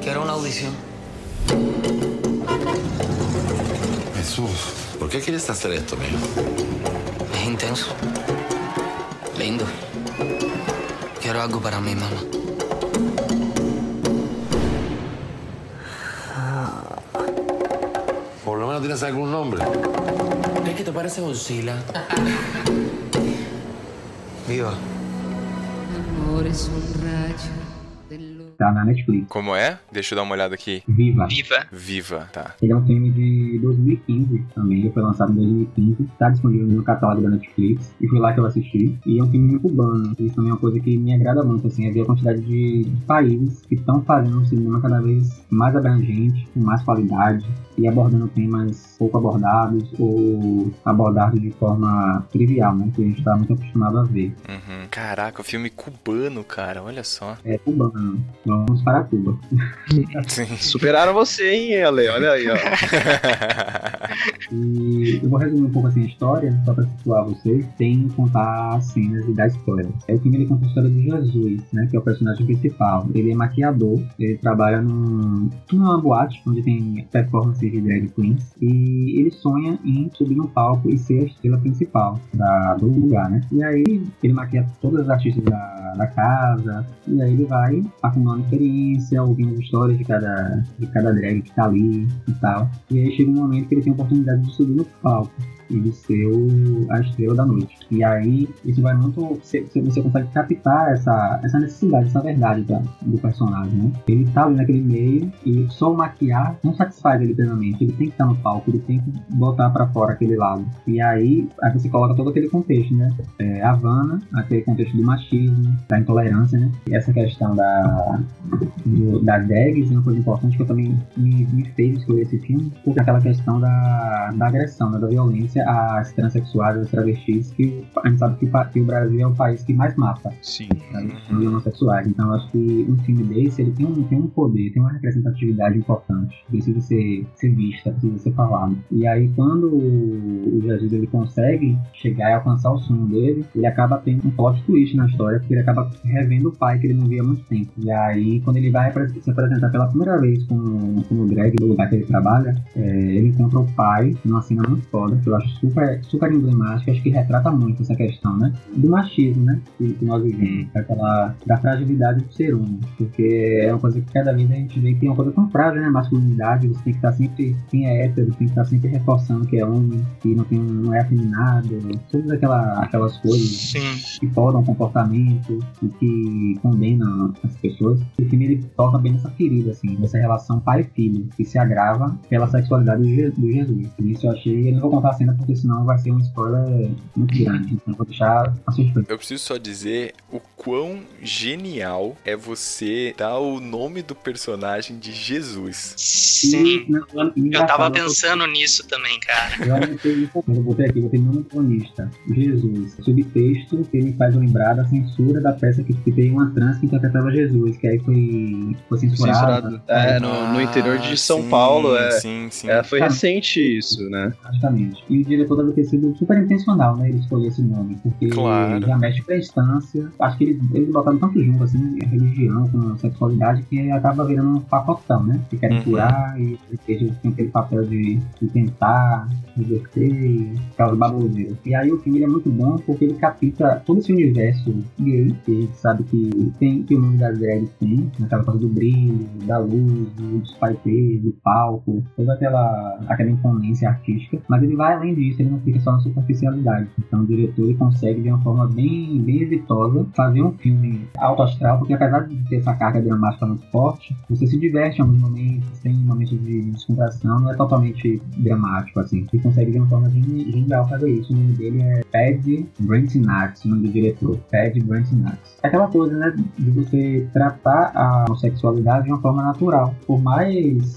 [SPEAKER 8] Quiero una audición.
[SPEAKER 9] Jesús, ¿por qué quieres hacer esto, mijo?
[SPEAKER 8] Es intenso. Lindo. Quiero algo para mi mamá.
[SPEAKER 9] Por lo menos tienes algún nombre.
[SPEAKER 8] ¿Es que te parece Godzilla? Viva.
[SPEAKER 2] Tá na Netflix.
[SPEAKER 3] Como é? Deixa eu dar uma olhada aqui.
[SPEAKER 2] Viva.
[SPEAKER 1] Viva.
[SPEAKER 3] Viva, tá.
[SPEAKER 2] Ele é um filme de 2015 também, ele foi lançado em 2015, tá disponível no catálogo da Netflix, e foi lá que eu assisti. E é um filme cubano, isso também é uma coisa que me agrada muito, assim, é ver a quantidade de, de países que estão fazendo um cinema cada vez mais abrangente, com mais qualidade, e abordando temas pouco abordados, ou abordados de forma trivial, né, que a gente tá muito acostumado a ver.
[SPEAKER 3] Uhum. Caraca, filme cubano, cara. Olha só.
[SPEAKER 2] É cubano, vamos para Cuba. (laughs)
[SPEAKER 3] Sim.
[SPEAKER 4] Superaram você, hein, Ale? Olha aí, ó.
[SPEAKER 2] E eu vou resumir um pouco assim a história, só pra situar vocês, sem contar as cenas e dar spoilers. É o filme ele conta a história de Jesus, né, que é o personagem principal. Ele é maquiador, ele trabalha num, numa boate onde tem performances de drag queens e ele sonha em subir no palco e ser a estrela principal da, do lugar, né? E aí ele maquia todas as artistas da, da casa e aí ele vai acumulando experiência, ouvindo as histórias de cada, de cada drag que tá ali e tal. E aí chega um momento que ele tem a oportunidade de subir no palco e de ser o- a estrela da noite. E aí isso vai muito. Você, você- consegue captar essa, essa necessidade, essa verdade da- do personagem, né? Ele tá ali naquele meio e só o maquiar não satisfaz ele plenamente. Ele tem que estar no palco, ele tem que botar pra fora aquele lado. E aí, aí você coloca todo aquele contexto, né? É, Havana, aquele contexto do machismo, da intolerância, né? E essa questão da, do, das drags é uma coisa importante que eu também me, me fez escolher esse filme, porque aquela questão da, da agressão, né, da violência às transexuais, às travestis, que a gente sabe que, o o Brasil é o país que mais mata
[SPEAKER 4] Sim.
[SPEAKER 2] e homossexuais. Então acho que um filme desse, ele tem um, tem um poder, tem uma representatividade importante, precisa ser, ser vista, precisa ser falado. E aí quando o Jesus ele consegue chegar e alcançar o sonho dele, ele acaba tendo um plot twist na história, porque ele acaba revendo o pai que ele não via há muito tempo. E aí, quando ele vai se apresentar pela primeira vez como, como drag do lugar que ele trabalha, é, ele encontra o pai numa cena muito foda, que eu acho acho super, super emblemático, acho que retrata muito essa questão, né? Do machismo, né? Que, que nós vivemos, daquela, da fragilidade do ser humano. Porque é uma coisa que cada vez a gente vê que é uma coisa tão frágil, né? Masculinidade, você tem que estar sempre, quem é hétero, tem que estar sempre reforçando que é homem, que não, tem, não é afeminado, todas aquela, aquelas coisas
[SPEAKER 1] Sim.
[SPEAKER 2] que podam o comportamento e que condenam as pessoas. O filme ele toca bem nessa ferida, assim, dessa relação pai e filho, que se agrava pela sexualidade do, do Jesus. E isso eu achei, eu não vou contar a cena porque senão vai ser um spoiler muito grande, então eu vou deixar a surpresa.
[SPEAKER 3] Eu preciso só dizer o quão genial é você dar o nome do personagem de Jesus.
[SPEAKER 1] Sim.
[SPEAKER 2] E,
[SPEAKER 1] Eu tava pensando nisso também, cara.
[SPEAKER 2] Eu anotei, eu botei aqui, botei nome cronista. Jesus. Subtexto que me faz lembrar da censura da peça que, que tem uma trans que interpretava Jesus, que aí foi, foi censurada.
[SPEAKER 4] Censurado. É, no, no interior de São
[SPEAKER 3] Ah, sim,
[SPEAKER 4] Paulo. É,
[SPEAKER 3] Sim, sim.
[SPEAKER 4] é, foi recente isso, né?
[SPEAKER 2] Praticamente. E o diretor deve ter sido super intencional, né? Ele escolher esse nome, porque
[SPEAKER 3] Claro.
[SPEAKER 2] já mexe com a instância. Acho que eles, eles botaram tanto junto, assim, a religião com a sexualidade, que acaba virando um pacotão, né? Que querem
[SPEAKER 3] Uhum.
[SPEAKER 2] curar e eles têm aquele papel de, de tentar reverter e causar baboseira. E aí o filme é muito bom porque ele capta todo esse universo gay, que a gente sabe que tem, que o mundo das drags tem, naquela coisa do brilho, da luz, dos paetês, do palco, toda aquela, aquela imponência artística, mas ele vai além disso, ele não fica só na superficialidade. Então o diretor ele consegue de uma forma bem, bem exitosa fazer um filme alto astral, porque apesar de ter essa carga dramática muito forte, você se diverte em alguns momentos, tem momentos de descontração, não é totalmente dramático, assim. Ele consegue de uma forma geni- genial fazer isso. O nome dele é Pad Brentinax, o nome do diretor. Pad Brentinax. É aquela coisa, né, de você tratar a homossexualidade de uma forma natural. Por mais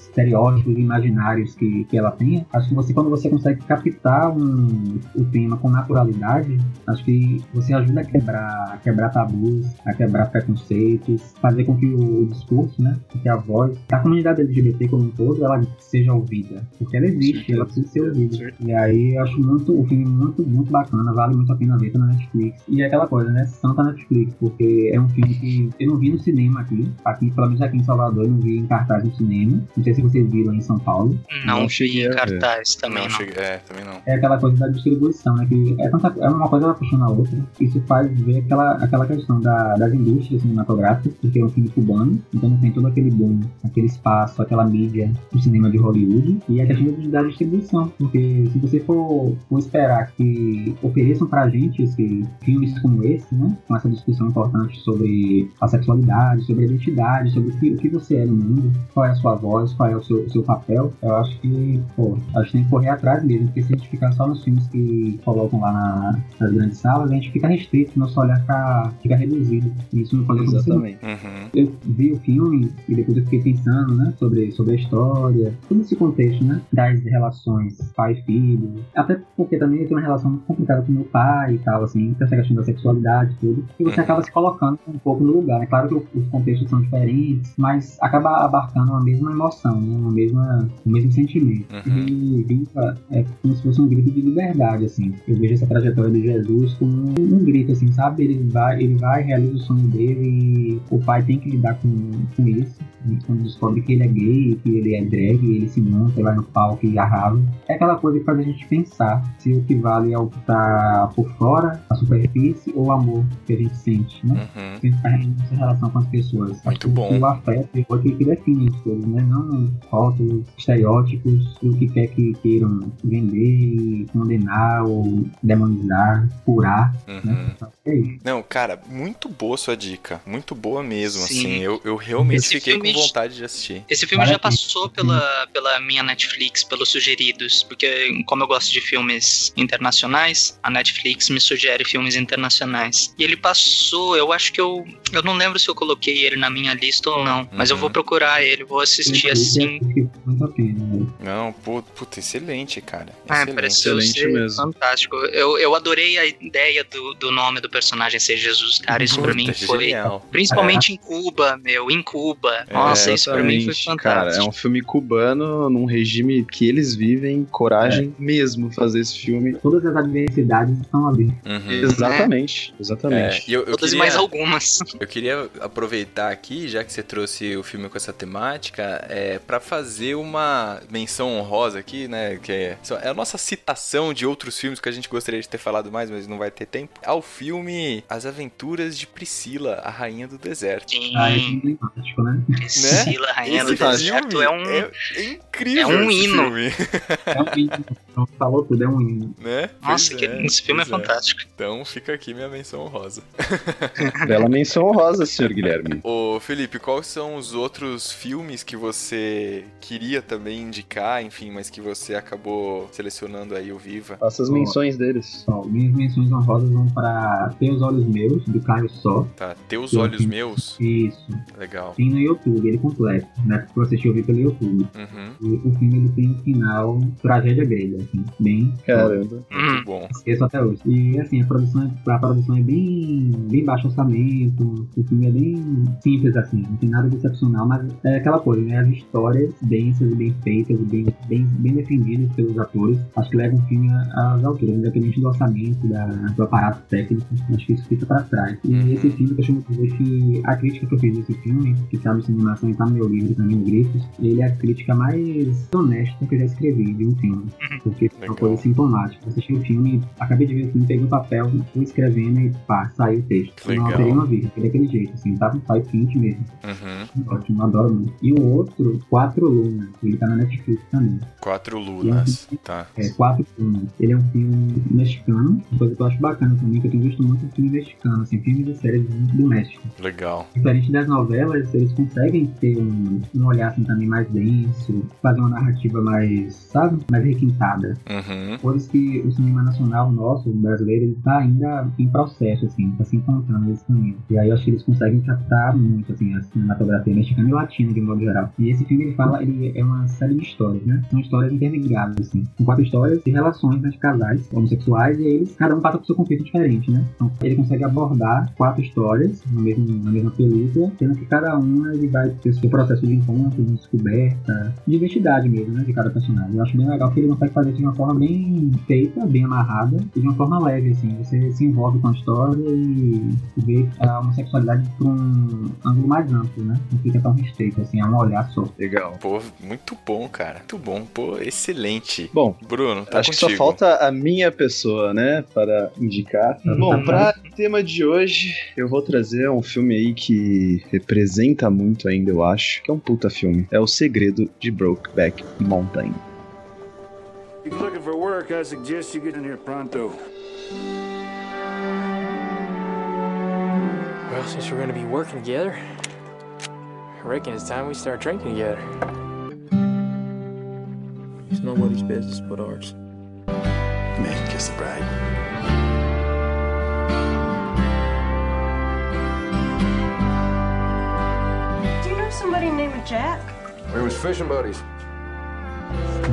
[SPEAKER 2] estereótipos e imaginários que, que ela tenha, acho que você, quando você consegue captar um, o tema com naturalidade, acho que você ajuda a quebrar, a quebrar tabus, a quebrar preconceitos, fazer com que o, discurso, né, que a voz da comunidade LGBT como um todo, ela seja ouvida. Porque ela existe, ela precisa ser ouvida. E aí eu acho muito, o filme muito, muito bacana, vale muito a pena ver, tá na Netflix. E é aquela coisa, né, Santa Netflix, porque é um filme que eu não vi no cinema aqui, aqui, pelo menos aqui em Salvador, eu não vi em cartaz no cinema. Não sei se vocês viram em São Paulo.
[SPEAKER 1] Não,
[SPEAKER 4] cheguei
[SPEAKER 1] em cartaz também,
[SPEAKER 3] não,
[SPEAKER 1] não.
[SPEAKER 3] cheguei- É, também não.
[SPEAKER 2] É aquela coisa da distribuição, né? Que é, tanta, é uma coisa puxando a outra. Isso faz ver aquela, aquela questão da, das indústrias cinematográficas, porque é um filme cubano, então não tem todo aquele boom, aquele espaço, aquela mídia do cinema de Hollywood. E a questão da distribuição, porque se você for, for esperar que ofereçam pra gente esse, filmes como esse, né? Com essa discussão importante sobre a sexualidade, sobre a identidade, sobre o que, o que você é no mundo, qual é a sua voz, qual é o seu, seu papel, eu acho que, pô, a gente tem que correr atrás mesmo, porque se a gente ficar só nos filmes que colocam lá na- nas grandes salas, a gente fica restrito, nosso olhar fica, fica reduzido. E isso não pode acontecer.
[SPEAKER 4] Exatamente.
[SPEAKER 3] Uhum.
[SPEAKER 2] Eu vi o filme e depois eu fiquei pensando, né, sobre, sobre a história, todo esse contexto, né, das relações pai e filho. Até porque também eu tenho uma relação muito complicada com meu pai e tal, assim, com essa questão da sexualidade e tudo. E você
[SPEAKER 3] Uhum.
[SPEAKER 2] acaba se colocando um pouco no lugar, né? Claro que os contextos são diferentes, mas acaba abarcando a mesma emoção, né, uma mesma, o mesmo sentimento.
[SPEAKER 3] Uhum.
[SPEAKER 2] E Viva é como se fosse um grito de liberdade, assim. Eu vejo essa trajetória de Jesus como um, um grito, assim, sabe? Ele vai, ele vai, realiza o sonho dele e o pai tem que lidar com, com isso. Quando descobre que ele é gay, que ele é drag, ele se monta, ele vai no palco e arrasa. É aquela coisa que faz a gente pensar se o que vale é o que tá por fora, a superfície, ou o amor que a gente sente, né?
[SPEAKER 3] Uhum.
[SPEAKER 2] que a gente essa relação com as pessoas.
[SPEAKER 3] Muito
[SPEAKER 2] Acho
[SPEAKER 3] bom.
[SPEAKER 2] que O afeto é o que, que define as coisas, né? Não rótulos, estereótipos, e o que quer que queiram vender, condenar ou demonizar, curar,
[SPEAKER 3] Uhum.
[SPEAKER 2] né? É isso.
[SPEAKER 3] Não, cara, muito boa sua dica. Muito boa mesmo,
[SPEAKER 1] Sim.
[SPEAKER 3] assim. Eu, eu realmente
[SPEAKER 1] Esse
[SPEAKER 3] fiquei com vontade de assistir.
[SPEAKER 1] Esse filme
[SPEAKER 2] Vale
[SPEAKER 1] já passou pela, pela minha Netflix, pelos sugeridos, porque como eu gosto de filmes internacionais, a Netflix me sugere filmes internacionais. E ele passou, eu acho que eu. Eu não lembro se eu coloquei ele na minha lista ou não, mas eu
[SPEAKER 3] Uhum.
[SPEAKER 1] vou procurar ele, vou assistir assim.
[SPEAKER 2] é né?
[SPEAKER 3] Não, pu- puta, excelente, cara.
[SPEAKER 1] Ah,
[SPEAKER 3] Excelente.
[SPEAKER 1] pareceu
[SPEAKER 4] excelente mesmo.
[SPEAKER 1] fantástico. Eu, eu adorei a ideia do, do nome do personagem ser Jesus, cara. Isso pra
[SPEAKER 3] Puta,
[SPEAKER 1] mim foi.
[SPEAKER 3] genial.
[SPEAKER 1] Principalmente em Cuba, meu, em Cuba.
[SPEAKER 3] É.
[SPEAKER 1] Nossa, isso pra mim foi
[SPEAKER 4] Exatamente, Cara,
[SPEAKER 1] fantástico.
[SPEAKER 4] é um filme cubano, num regime que eles vivem, coragem mesmo fazer esse filme.
[SPEAKER 2] Todas as adversidades estão ali.
[SPEAKER 3] Uhum.
[SPEAKER 4] Exatamente,
[SPEAKER 3] É,
[SPEAKER 4] exatamente.
[SPEAKER 3] e eu, eu
[SPEAKER 1] Todas
[SPEAKER 3] queria,
[SPEAKER 1] mais algumas. (laughs)
[SPEAKER 3] eu queria aproveitar aqui, já que você trouxe o filme com essa temática, é, para fazer uma menção honrosa aqui, né? Que é, é a nossa citação de outros filmes que a gente gostaria de ter falado mais, mas não vai ter tempo. Ao filme As Aventuras de Priscila, a Rainha do Deserto.
[SPEAKER 1] Sim,
[SPEAKER 2] Ah, é emblemático, né?
[SPEAKER 1] Priscila, Rainha do Deserto é um.
[SPEAKER 3] é, é incrível.
[SPEAKER 1] é um hino.
[SPEAKER 3] filme,
[SPEAKER 2] É um hino. Então, Falou tudo, é um hino.
[SPEAKER 3] né?
[SPEAKER 1] Nossa, que-
[SPEAKER 3] é,
[SPEAKER 1] esse filme é
[SPEAKER 3] pois
[SPEAKER 1] fantástico.
[SPEAKER 3] Então fica aqui minha menção honrosa. (laughs)
[SPEAKER 4] Bela menção honrosa, senhor Guilherme.
[SPEAKER 3] Ô Felipe, quais são os outros filmes que você queria também indicar, enfim, mas que você acabou selecionando aí o Viva?
[SPEAKER 4] Faça as menções deles.
[SPEAKER 2] Ó, minhas menções honrosas vão para Ter os Olhos Meus, do Caio Só.
[SPEAKER 3] Tá, Teus Olhos. Meus?
[SPEAKER 2] Isso.
[SPEAKER 3] Legal.
[SPEAKER 2] Tem no YouTube, ele completo. Na época que eu assisti, eu vi pelo YouTube.
[SPEAKER 3] Uhum.
[SPEAKER 2] E o filme ele tem um final tragédia grega, assim, bem.
[SPEAKER 4] Caramba.
[SPEAKER 3] Muito bom.
[SPEAKER 2] Esqueço até hoje. E assim, a produção, é- a produção é bem, bem baixo orçamento, o filme é bem simples, assim, não tem nada de excepcional, mas é aquela coisa, né? As histórias densas e bem feitas, e bem, bem, bem defendidas pelos atores, acho que levam o filme às alturas, independente do orçamento, da, do aparato técnico, acho que isso fica pra trás. E
[SPEAKER 3] Uhum.
[SPEAKER 2] esse filme, eu dizer que a crítica que eu fiz desse filme, que tá no Cinemação e tá no meu livro também, Grifos, ele é a crítica mais honesta que eu já escrevi de um filme. Porque é
[SPEAKER 3] Legal.
[SPEAKER 2] uma coisa sintomática. Eu assisti o filme, acabei de ver o filme, peguei o papel, fui escrevendo e pá, saiu o texto. Eu não
[SPEAKER 3] Legal.
[SPEAKER 2] alterei uma vírgula, foi daquele jeito, assim, tava sai quente mesmo.
[SPEAKER 3] Uhum.
[SPEAKER 2] Ótimo, adoro muito. E o outro, Quatro Lunas, ele tá na Netflix também.
[SPEAKER 3] Quatro Lunas. Tá.
[SPEAKER 2] É, Quatro Lunas. Ele é um filme mexicano, uma coisa que eu acho bacana também, que eu tenho visto muito filme mexicano, assim, filmes e séries do México.
[SPEAKER 3] Legal.
[SPEAKER 2] Diferente das novelas, eles conseguem ter um, um olhar assim também mais denso, fazer uma narrativa mais, sabe, mais requintada.
[SPEAKER 3] Uhum.
[SPEAKER 2] Coisas que o cinema nacional nosso, brasileiro, ele tá ainda em processo, assim, tá se encontrando nesse caminho. E aí eu acho que eles conseguem captar muito, assim, a cinematografia mexicana e latina, de modo geral. E esse filme, ele fala, ele é uma série de histórias, né? São histórias interligadas, assim. São quatro histórias de relações entre casais homossexuais e eles, cada um passa por seu conflito diferente, né? Então ele consegue abordar quatro histórias no mesmo, na mesma película, sendo que cada uma ele vai ter seu processo de encontro, de descoberta, de identidade mesmo, né? De cada personagem. Eu acho bem legal que ele consegue fazer isso de uma forma bem feita, bem amarrada e de uma forma leve, assim. Você se envolve com a história e vê a homossexualidade por um ângulo mais amplo, né? Não fica tão restrito, assim, é um olhar só.
[SPEAKER 4] Legal.
[SPEAKER 3] Pô, muito bom, cara. Muito bom. Pô, excelente.
[SPEAKER 4] Bom,
[SPEAKER 3] Bruno, tá
[SPEAKER 4] Acho que
[SPEAKER 3] contigo.
[SPEAKER 4] só falta a minha pessoa, né, para indicar. Bom, pra tema de hoje, eu vou trazer um filme aí que representa muito ainda, eu acho, que é um puta filme. É O Segredo de Brokeback Mountain.
[SPEAKER 10] If you're looking for work, I suggest you get in here pronto.
[SPEAKER 11] Well, since we're gonna be working together, I reckon it's time we start drinking together. It's nobody's business but ours.
[SPEAKER 10] Man, kiss the bride.
[SPEAKER 12] Somebody named Jack?
[SPEAKER 10] Where was fishing buddies?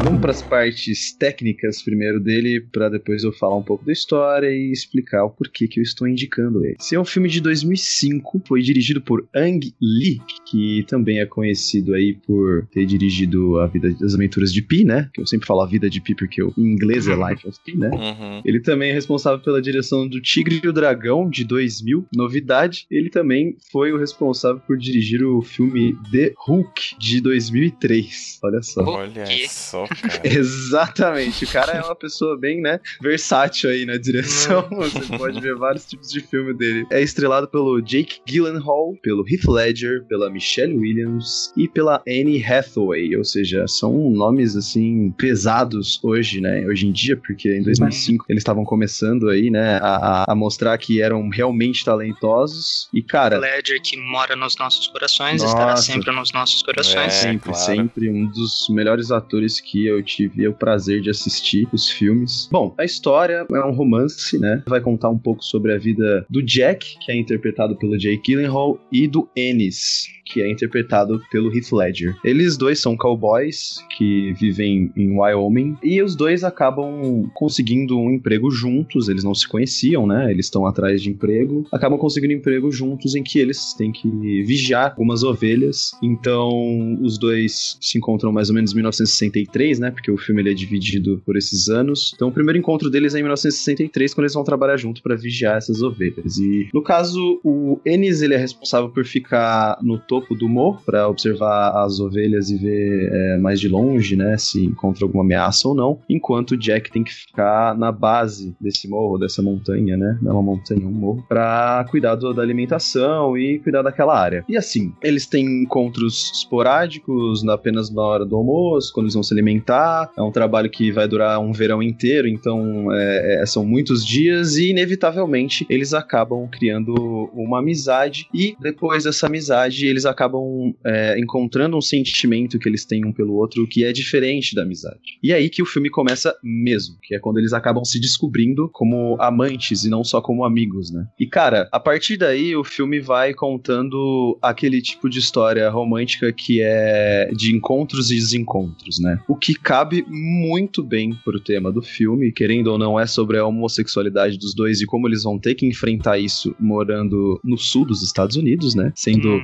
[SPEAKER 4] Vamos para as partes técnicas primeiro dele, para depois eu falar um pouco da história e explicar o porquê que eu estou indicando ele. Esse é um filme de 2005, foi dirigido por Ang Lee, que também é conhecido aí por ter dirigido a vida das aventuras de Pi, né? Que eu sempre falo a vida de Pi porque o em inglês é Life of Pi, né?
[SPEAKER 3] Uhum.
[SPEAKER 4] Ele também é responsável pela direção do Tigre e o Dragão de 2000, novidade. Ele também foi o responsável por dirigir o filme The Hulk de 2003. Olha só.
[SPEAKER 3] Olha só. (laughs)
[SPEAKER 4] Exatamente. O cara é uma pessoa bem, né, versátil aí na direção. (laughs) Você pode ver vários tipos de filme dele. É estrelado pelo Jake Gyllenhaal, pelo Heath Ledger, pela Michelle Williams e pela Anne Hathaway. Ou seja, são nomes, assim, pesados hoje, né, hoje em dia, porque em 2005 eles estavam começando aí, né, a, a mostrar que eram realmente talentosos. E, cara...
[SPEAKER 1] Ledger que mora nos nossos corações,
[SPEAKER 4] Nossa.
[SPEAKER 1] estará sempre nos nossos corações.
[SPEAKER 4] sempre, sempre um dos melhores atores que eu tive o prazer de assistir os filmes. Bom, a história é um romance, né? Vai contar um pouco sobre a vida do Jack, que é interpretado pelo Jake Gyllenhaal, e do Ennis, que é interpretado pelo Heath Ledger. Eles dois são cowboys que vivem em Wyoming e os dois acabam conseguindo um emprego juntos, eles não se conheciam, né? Eles estão atrás de emprego, acabam conseguindo emprego juntos em que eles têm que vigiar algumas ovelhas. Então, os dois se encontram mais ou menos em 1963, né? Porque o filme ele é dividido por esses anos. Então, o primeiro encontro deles é em 1963, quando eles vão trabalhar junto para vigiar essas ovelhas. E no caso, o Ennis ele é responsável por ficar no topo do morro para observar as ovelhas e ver é, mais de longe, né? Se encontra alguma ameaça ou não. Enquanto o Jack tem que ficar na base desse morro, dessa montanha, né? Não é uma montanha, é um morro, para cuidar do, da alimentação e cuidar daquela área. E assim, eles têm encontros esporádicos apenas na hora do almoço, quando eles vão se alimentar. É um trabalho que vai durar um verão inteiro, então é, é, são muitos dias e inevitavelmente eles acabam criando uma amizade e depois dessa amizade eles acabam é, encontrando um sentimento que eles têm um pelo outro que é diferente da amizade. E é aí que o filme começa mesmo, que é quando eles acabam se descobrindo como amantes e não só como amigos, né? E cara, a partir daí o filme vai contando aquele tipo de história romântica que é de encontros e desencontros, né? O que cabe muito bem pro tema do filme, querendo ou não, é sobre a homossexualidade dos dois e como eles vão ter que enfrentar isso morando no sul dos Estados Unidos, né? Sendo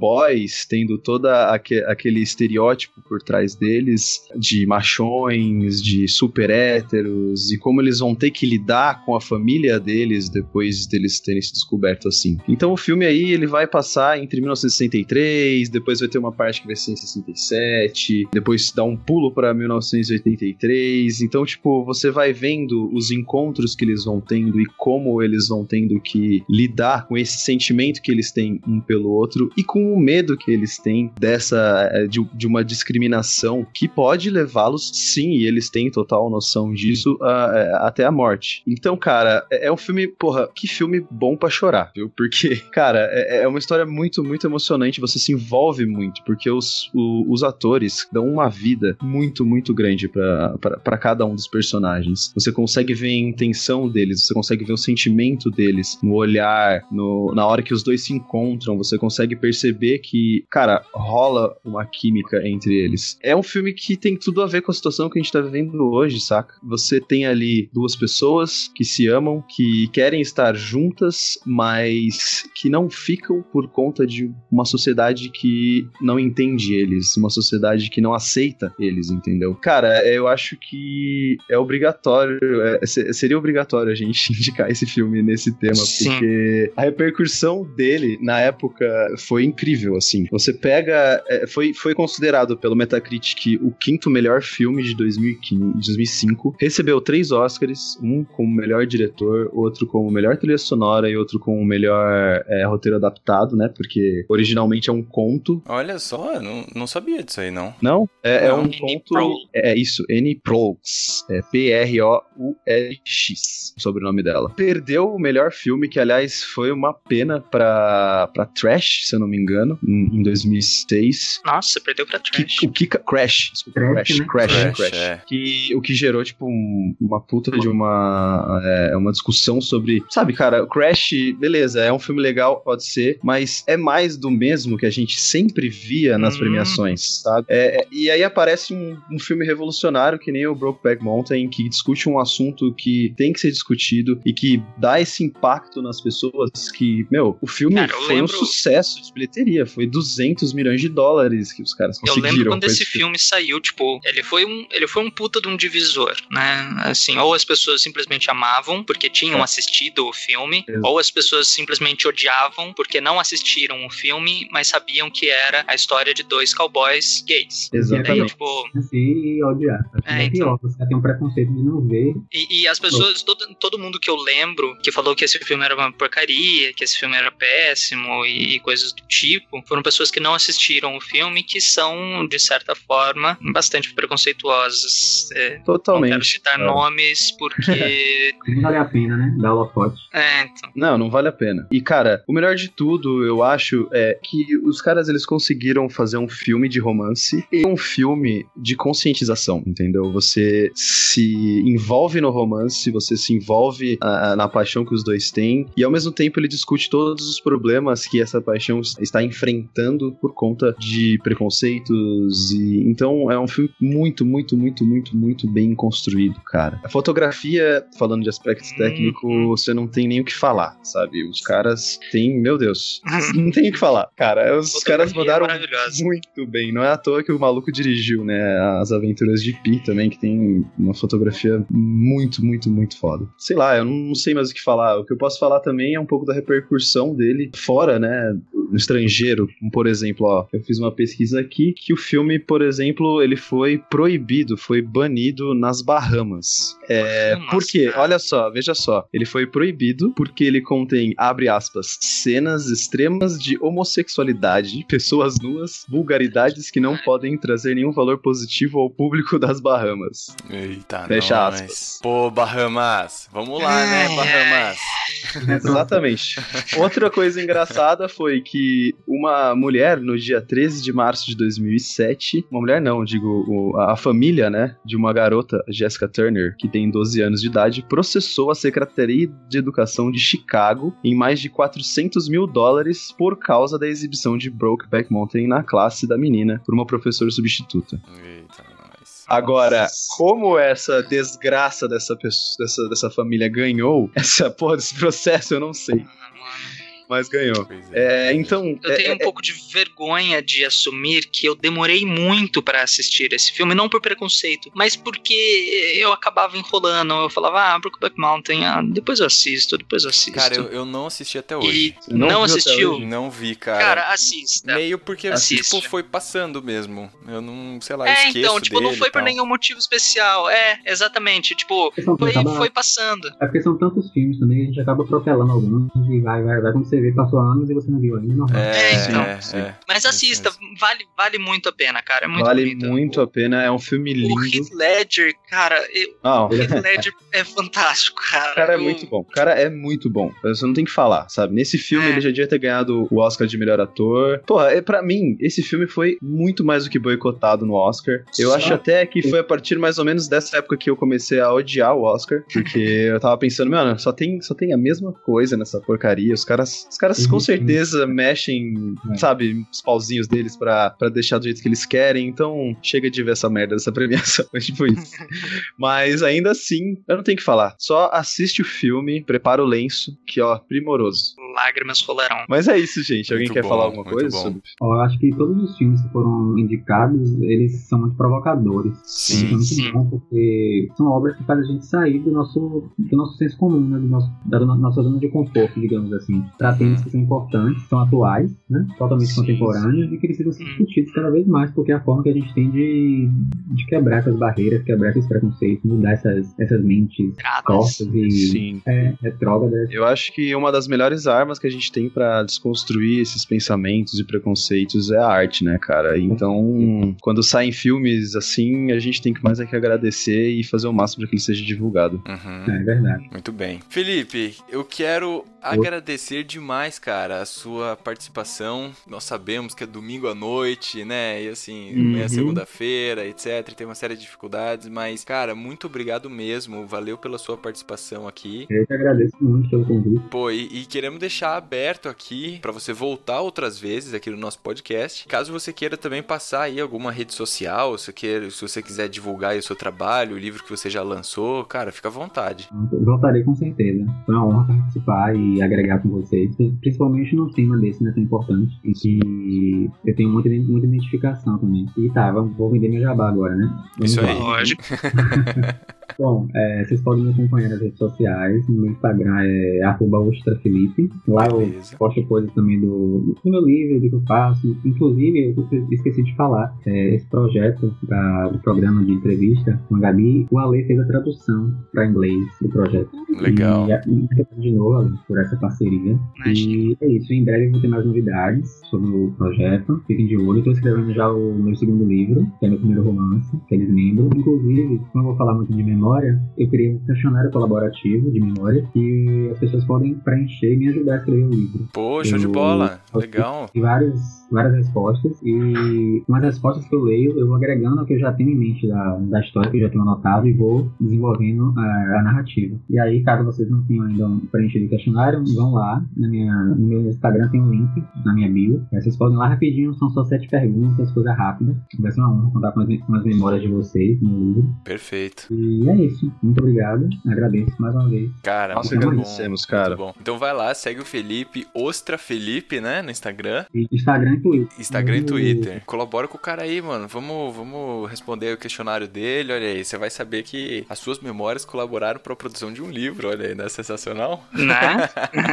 [SPEAKER 4] cowboys, tendo toda aque aquele estereótipo por trás deles de machões, de super héteros e como eles vão ter que lidar com a família deles depois deles terem se descoberto assim. Então o filme aí ele vai passar entre 1963, depois vai ter uma parte que vai ser em 67, depois dá um pulo para 1983. Então, tipo, você vai vendo os encontros que eles vão tendo e como eles vão tendo que lidar com esse sentimento que eles têm um pelo outro e com o medo que eles têm dessa eh, de, de uma discriminação que pode levá-los, sim, e eles têm total noção disso, a, até a morte. Então, cara, é, é um filme, porra, que filme bom para chorar, viu? Porque, (laughs) cara, é, é, uma história muito, muito emocionante, você se envolve muito, porque os, o, os atores dão uma vida muito, muito grande para cada um dos personagens. Você consegue ver a intenção deles, você consegue ver o sentimento deles no olhar, no, na hora que os dois se encontram, você consegue perceber que, cara, rola uma química entre eles. É um filme que tem tudo a ver com a situação que a gente tá vivendo hoje, saca? Você tem ali duas pessoas que se amam, que querem estar juntas, mas que não ficam por conta de uma sociedade que não entende eles, uma sociedade que não aceita eles, entendeu? Cara, eu acho que é obrigatório, é, seria obrigatório a gente (laughs) indicar esse filme nesse tema,
[SPEAKER 1] Sim.
[SPEAKER 4] porque a repercussão dele na época foi incrível, assim. Você pega, é, foi, foi considerado pelo Metacritic o quinto melhor filme de 2015, 2005, recebeu três Oscars, um como melhor diretor, outro como melhor trilha sonora e outro como melhor é, roteiro adaptado, né? Porque originalmente é um conto.
[SPEAKER 3] Olha só, não, não sabia disso aí, não.
[SPEAKER 4] Não? É, é
[SPEAKER 3] Não.
[SPEAKER 4] um conto. É, é isso, N. Proulx. É P-R-O-U-L-X, o sobrenome dela. Perdeu o melhor filme, que aliás foi uma pena pra, pra Trash, se eu não me engano, em, em 2006.
[SPEAKER 1] Nossa, perdeu pra Trash.
[SPEAKER 4] O que Crash, desculpa,
[SPEAKER 1] Crash,
[SPEAKER 4] Crash,
[SPEAKER 1] né?
[SPEAKER 4] Crash,
[SPEAKER 3] Crash,
[SPEAKER 4] Crash.
[SPEAKER 3] é.
[SPEAKER 4] Que, o que gerou, tipo, um- uma puta de uma, é, uma discussão sobre. Sabe, cara, o Crash, beleza, é um filme legal, pode ser, mas é mais do mesmo que a gente sempre via nas
[SPEAKER 1] Hum.
[SPEAKER 4] premiações, sabe? É, é, e aí aparece um, um filme revolucionário que nem o Brokeback Mountain, que discute um assunto que tem que ser discutido e que dá esse impacto nas pessoas que, meu, o filme
[SPEAKER 1] Cara,
[SPEAKER 4] foi um
[SPEAKER 1] lembro-
[SPEAKER 4] sucesso de bilheteria, foi 200 milhões de dólares que os caras
[SPEAKER 1] Eu
[SPEAKER 4] conseguiram.
[SPEAKER 1] lembro quando esse filme saiu, tipo, ele foi um, ele foi um puta de um divisor, né? Assim, ou as pessoas simplesmente amavam porque tinham
[SPEAKER 4] É.
[SPEAKER 1] assistido o filme,
[SPEAKER 4] Exato.
[SPEAKER 1] ou as pessoas simplesmente odiavam porque não assistiram o filme, mas sabiam que era a história de dois cowboys gays.
[SPEAKER 4] Exatamente.
[SPEAKER 1] E aí, tipo,
[SPEAKER 2] e odiar. Que
[SPEAKER 1] É,
[SPEAKER 2] é, pior,
[SPEAKER 1] então.
[SPEAKER 2] você tem um preconceito de não ver.
[SPEAKER 1] E, e as pessoas, todo, todo mundo que eu lembro que falou que esse filme era uma porcaria, que esse filme era péssimo e, e coisas do tipo, foram pessoas que não assistiram o filme que são, de certa forma, bastante preconceituosas. É,
[SPEAKER 4] Totalmente.
[SPEAKER 1] Não quero citar
[SPEAKER 4] É.
[SPEAKER 1] nomes porque. (laughs)
[SPEAKER 2] Não vale a pena, né? Dar holofote.
[SPEAKER 1] é, então.
[SPEAKER 4] Não, não vale a pena. E, cara, o melhor de tudo, eu acho, é que os caras, eles conseguiram fazer um filme de romance e um filme de conscientização, entendeu? Você se envolve no romance, você se envolve ah, na paixão que os dois têm, e ao mesmo tempo ele discute todos os problemas que essa paixão está tá enfrentando por conta de preconceitos e então é um filme muito, muito, muito, muito, muito bem construído, cara. A fotografia, falando de aspectos técnicos, você não tem nem o que falar, sabe? Os caras têm, meu Deus, não tem o que falar, cara. Os caras mandaram muito bem. Não é à toa que o maluco dirigiu, né? As Aventuras de Pi também, que tem uma fotografia muito, muito, muito foda. Sei lá, eu não sei mais o que falar. O que eu posso falar também é um pouco da repercussão dele fora, né? No estrangeiro. Como, por exemplo, ó, eu fiz uma pesquisa aqui que o filme, por exemplo, ele foi proibido, foi banido nas Bahamas. É, por quê? Olha só, veja só. Ele foi proibido porque ele contém, abre aspas, cenas extremas de homossexualidade, pessoas nuas, vulgaridades que não podem trazer nenhum valor positivo ao público das Bahamas.
[SPEAKER 3] Eita,
[SPEAKER 4] Fecha
[SPEAKER 3] nós.
[SPEAKER 4] aspas.
[SPEAKER 3] Pô, Bahamas. Vamos lá, né, Bahamas?
[SPEAKER 4] Exatamente. (laughs) Outra coisa engraçada foi que uma mulher, no dia 13 de março de 2007, uma mulher não, digo, o- a família, né, de uma garota, Jessica Turner, que tem 12 anos de idade, processou a Secretaria de Educação de Chicago em mais de 400 mil dólares por causa da exibição de Brokeback Mountain na classe da menina por uma professora substituta.
[SPEAKER 3] Eita, nós.
[SPEAKER 4] Agora, como essa desgraça dessa pessoa, dessa, dessa família ganhou essa (laughs) porra desse processo, eu não sei. Mas ganhou. É, então.
[SPEAKER 1] Eu
[SPEAKER 4] é-
[SPEAKER 1] tenho um
[SPEAKER 4] é-
[SPEAKER 1] pouco de vergonha de assumir que eu demorei muito pra assistir esse filme, não por preconceito, mas porque eu acabava enrolando. Eu falava, ah, Brokeback Mountain, ah, depois eu assisto, depois eu assisto.
[SPEAKER 3] Cara, eu, eu não assisti até hoje.
[SPEAKER 1] E não Não assistiu? hoje?
[SPEAKER 3] Não vi, cara.
[SPEAKER 1] Cara, assista.
[SPEAKER 3] Meio porque,
[SPEAKER 1] Assiste.
[SPEAKER 3] tipo, foi passando mesmo. Eu não, sei lá,
[SPEAKER 1] É,
[SPEAKER 3] esqueço
[SPEAKER 1] então, tipo, não foi por nenhum motivo especial. É, exatamente. Tipo, foi,
[SPEAKER 2] acaba-
[SPEAKER 1] foi passando.
[SPEAKER 2] É porque são tantos filmes também que a gente acaba atropelando alguns e vai, vai, vai. Quando vê, passou anos e você não viu ainda, normal.
[SPEAKER 3] É,
[SPEAKER 1] então.
[SPEAKER 3] é, é.
[SPEAKER 1] Mas assista, vale, vale muito a pena, cara. É muito
[SPEAKER 4] vale
[SPEAKER 1] bonito.
[SPEAKER 4] muito a pena, é um filme lindo.
[SPEAKER 1] O Heath Ledger, cara, eu-
[SPEAKER 4] Não.
[SPEAKER 1] o Heath Ledger é fantástico, cara.
[SPEAKER 4] O cara é
[SPEAKER 1] Eu-
[SPEAKER 4] muito bom. O cara é muito bom. Você não tem que falar, sabe? Nesse filme ele já devia ter ganhado o Oscar de melhor ator. Porra, é, pra mim, esse filme foi muito mais do que boicotado no Oscar. Eu
[SPEAKER 2] Só-
[SPEAKER 4] acho até que foi a partir mais ou menos dessa época que eu comecei a odiar o Oscar. Porque eu tava pensando, mano, só tem, só tem a mesma coisa nessa porcaria. Os caras, os caras com certeza mexem, sabe, os pauzinhos deles pra, pra deixar do jeito que eles querem. Então, chega de ver essa merda dessa premiação. (laughs) É tipo isso. Mas ainda assim, eu não tenho que falar. Só assiste o filme, prepara o lenço, que ó, primoroso.
[SPEAKER 1] Lágrimas rolarão.
[SPEAKER 4] Mas é isso, gente. Alguém
[SPEAKER 3] Muito
[SPEAKER 4] quer
[SPEAKER 3] bom,
[SPEAKER 4] falar alguma coisa
[SPEAKER 3] bom.
[SPEAKER 4] sobre?
[SPEAKER 2] Eu acho que todos os filmes que foram indicados, eles são muito provocadores.
[SPEAKER 3] Sim,
[SPEAKER 2] Isso é muito
[SPEAKER 1] sim.
[SPEAKER 2] bom, porque são obras que fazem a gente sair do nosso, do nosso senso comum, né? Do nosso, da no- nossa zona de conforto, digamos assim. Para temas que são importantes, são atuais, né? Totalmente
[SPEAKER 1] Sim,
[SPEAKER 2] contemporâneos e que precisam ser
[SPEAKER 1] Hum.
[SPEAKER 2] discutidos cada vez mais, porque é a forma que a gente tem de, de quebrar essas barreiras, quebrar esses preconceitos, mudar essas, essas mentes tortas e
[SPEAKER 4] Sim.
[SPEAKER 2] é, retrógradas.
[SPEAKER 4] Eu acho que uma das melhores armas que a gente tem pra desconstruir esses pensamentos e preconceitos é a arte, né, cara? Então, quando saem filmes assim, a gente tem que mais é que agradecer e fazer o máximo para que ele seja divulgado.
[SPEAKER 3] Uhum.
[SPEAKER 2] É verdade.
[SPEAKER 3] Muito bem. Felipe, eu quero agradecer demais, cara, a sua participação. Nós sabemos que é domingo à noite, né? E assim, amanhã é
[SPEAKER 4] Uhum.
[SPEAKER 3] segunda-feira, etc. Tem uma série de dificuldades, mas, cara, muito obrigado mesmo. Valeu pela sua participação aqui.
[SPEAKER 2] Eu que agradeço muito pelo convite.
[SPEAKER 3] Pô, e, e queremos deixar aberto aqui pra você voltar outras vezes aqui no nosso podcast. Caso você queira também passar aí alguma rede social, se, queira, se você quiser divulgar aí o seu trabalho, o livro que você já lançou, cara, fica à vontade.
[SPEAKER 2] Voltarei com certeza. Foi uma honra participar e agregar com vocês, principalmente num tema desse, né, tão importante, e que eu tenho muita, muita identificação também. E tá, vamos, vou vender meu jabá agora, né? Vamos
[SPEAKER 3] Isso aí.
[SPEAKER 1] Lógico. (laughs)
[SPEAKER 2] Bom, é, vocês podem me acompanhar nas redes sociais. No meu Instagram é arroba ostrafelipe. Lá eu
[SPEAKER 3] Beleza.
[SPEAKER 2] posto coisas também do, do meu livro, do que eu faço. Inclusive, eu esqueci de falar, é, esse projeto da- do programa de entrevista com a Gabi, o Ale fez a tradução para inglês do projeto.
[SPEAKER 3] Legal.
[SPEAKER 2] E, de novo, Ale, por essa parceria. E é isso, em breve vou ter mais novidades sobre o projeto. Fiquem de olho. Estou escrevendo já o meu segundo livro, que é meu primeiro romance, que eles lembram. Inclusive, não vou falar muito de memória, eu criei um questionário colaborativo de memória que as pessoas podem preencher e me ajudar a escrever o livro.
[SPEAKER 3] Pô, show de bola. Legal.
[SPEAKER 2] E várias, várias respostas. E com as respostas que eu leio, eu vou agregando o que eu já tenho em mente da, da história, que eu já tenho anotado, e vou desenvolvendo a, a narrativa. E aí, caso vocês não tenham ainda preenchido o questionário, vão lá. Na minha, no meu Instagram tem um link na minha bio. Vocês podem ir lá rapidinho, são só sete perguntas, coisa rápida. Vai ser uma honra contar com as, com as memórias de vocês no livro.
[SPEAKER 3] Perfeito.
[SPEAKER 2] E é isso. Muito obrigado. Agradeço mais uma vez.
[SPEAKER 3] Cara,
[SPEAKER 4] Nossa,
[SPEAKER 3] muito
[SPEAKER 4] agradecemos,
[SPEAKER 3] bom,
[SPEAKER 4] cara.
[SPEAKER 3] muito bom. Então vai lá, segue o Felipe, Ostra Felipe, né, no Instagram.
[SPEAKER 2] E Instagram e Twitter.
[SPEAKER 3] Instagram e
[SPEAKER 2] Uhum.
[SPEAKER 3] Twitter. Colabora com o cara aí, mano. Vamos, vamos responder o questionário dele. Olha aí, você vai saber que as suas memórias colaboraram para a produção de um livro. Olha aí, não é sensacional?
[SPEAKER 1] Né?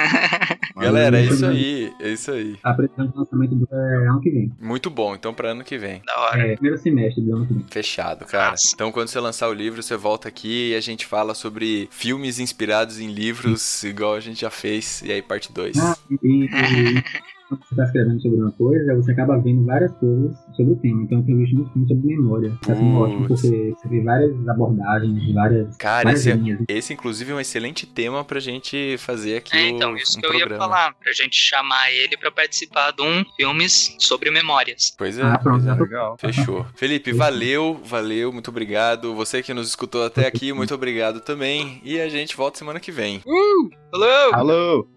[SPEAKER 1] (laughs)
[SPEAKER 3] Galera, é isso aí. É isso aí.
[SPEAKER 2] A previsão de lançamento do é, ano que vem.
[SPEAKER 3] Muito bom. Então, para ano que vem.
[SPEAKER 1] Da hora.
[SPEAKER 2] É, primeiro semestre do ano que vem.
[SPEAKER 3] Fechado, cara.
[SPEAKER 1] Nossa.
[SPEAKER 3] Então, quando você lançar o livro, você volta aqui e a gente fala sobre filmes inspirados em livros, igual a gente já fez. E aí, parte 2.
[SPEAKER 2] Ah, e, e (laughs) quando você está escrevendo sobre uma coisa, você acaba vendo várias coisas sobre o tema. Então eu tenho visto muito filme sobre memória. Tá sendo
[SPEAKER 3] Putz.
[SPEAKER 2] ótimo porque você vê várias abordagens, várias,
[SPEAKER 3] Cara,
[SPEAKER 2] várias
[SPEAKER 3] esse, é,
[SPEAKER 2] linhas.
[SPEAKER 3] esse, inclusive, é um excelente tema pra gente fazer aqui
[SPEAKER 1] É,
[SPEAKER 3] o-
[SPEAKER 1] então, isso
[SPEAKER 3] um
[SPEAKER 1] que eu ia
[SPEAKER 3] programa.
[SPEAKER 1] falar, pra gente chamar ele pra participar de um filmes sobre memórias.
[SPEAKER 3] Pois é,
[SPEAKER 2] Ah, pronto,
[SPEAKER 3] pois é.
[SPEAKER 4] Legal.
[SPEAKER 3] Fechou. Felipe, valeu, valeu, muito obrigado. Você que nos escutou até aqui, muito obrigado também. E a gente volta semana que vem.
[SPEAKER 1] Falou!
[SPEAKER 4] Alô!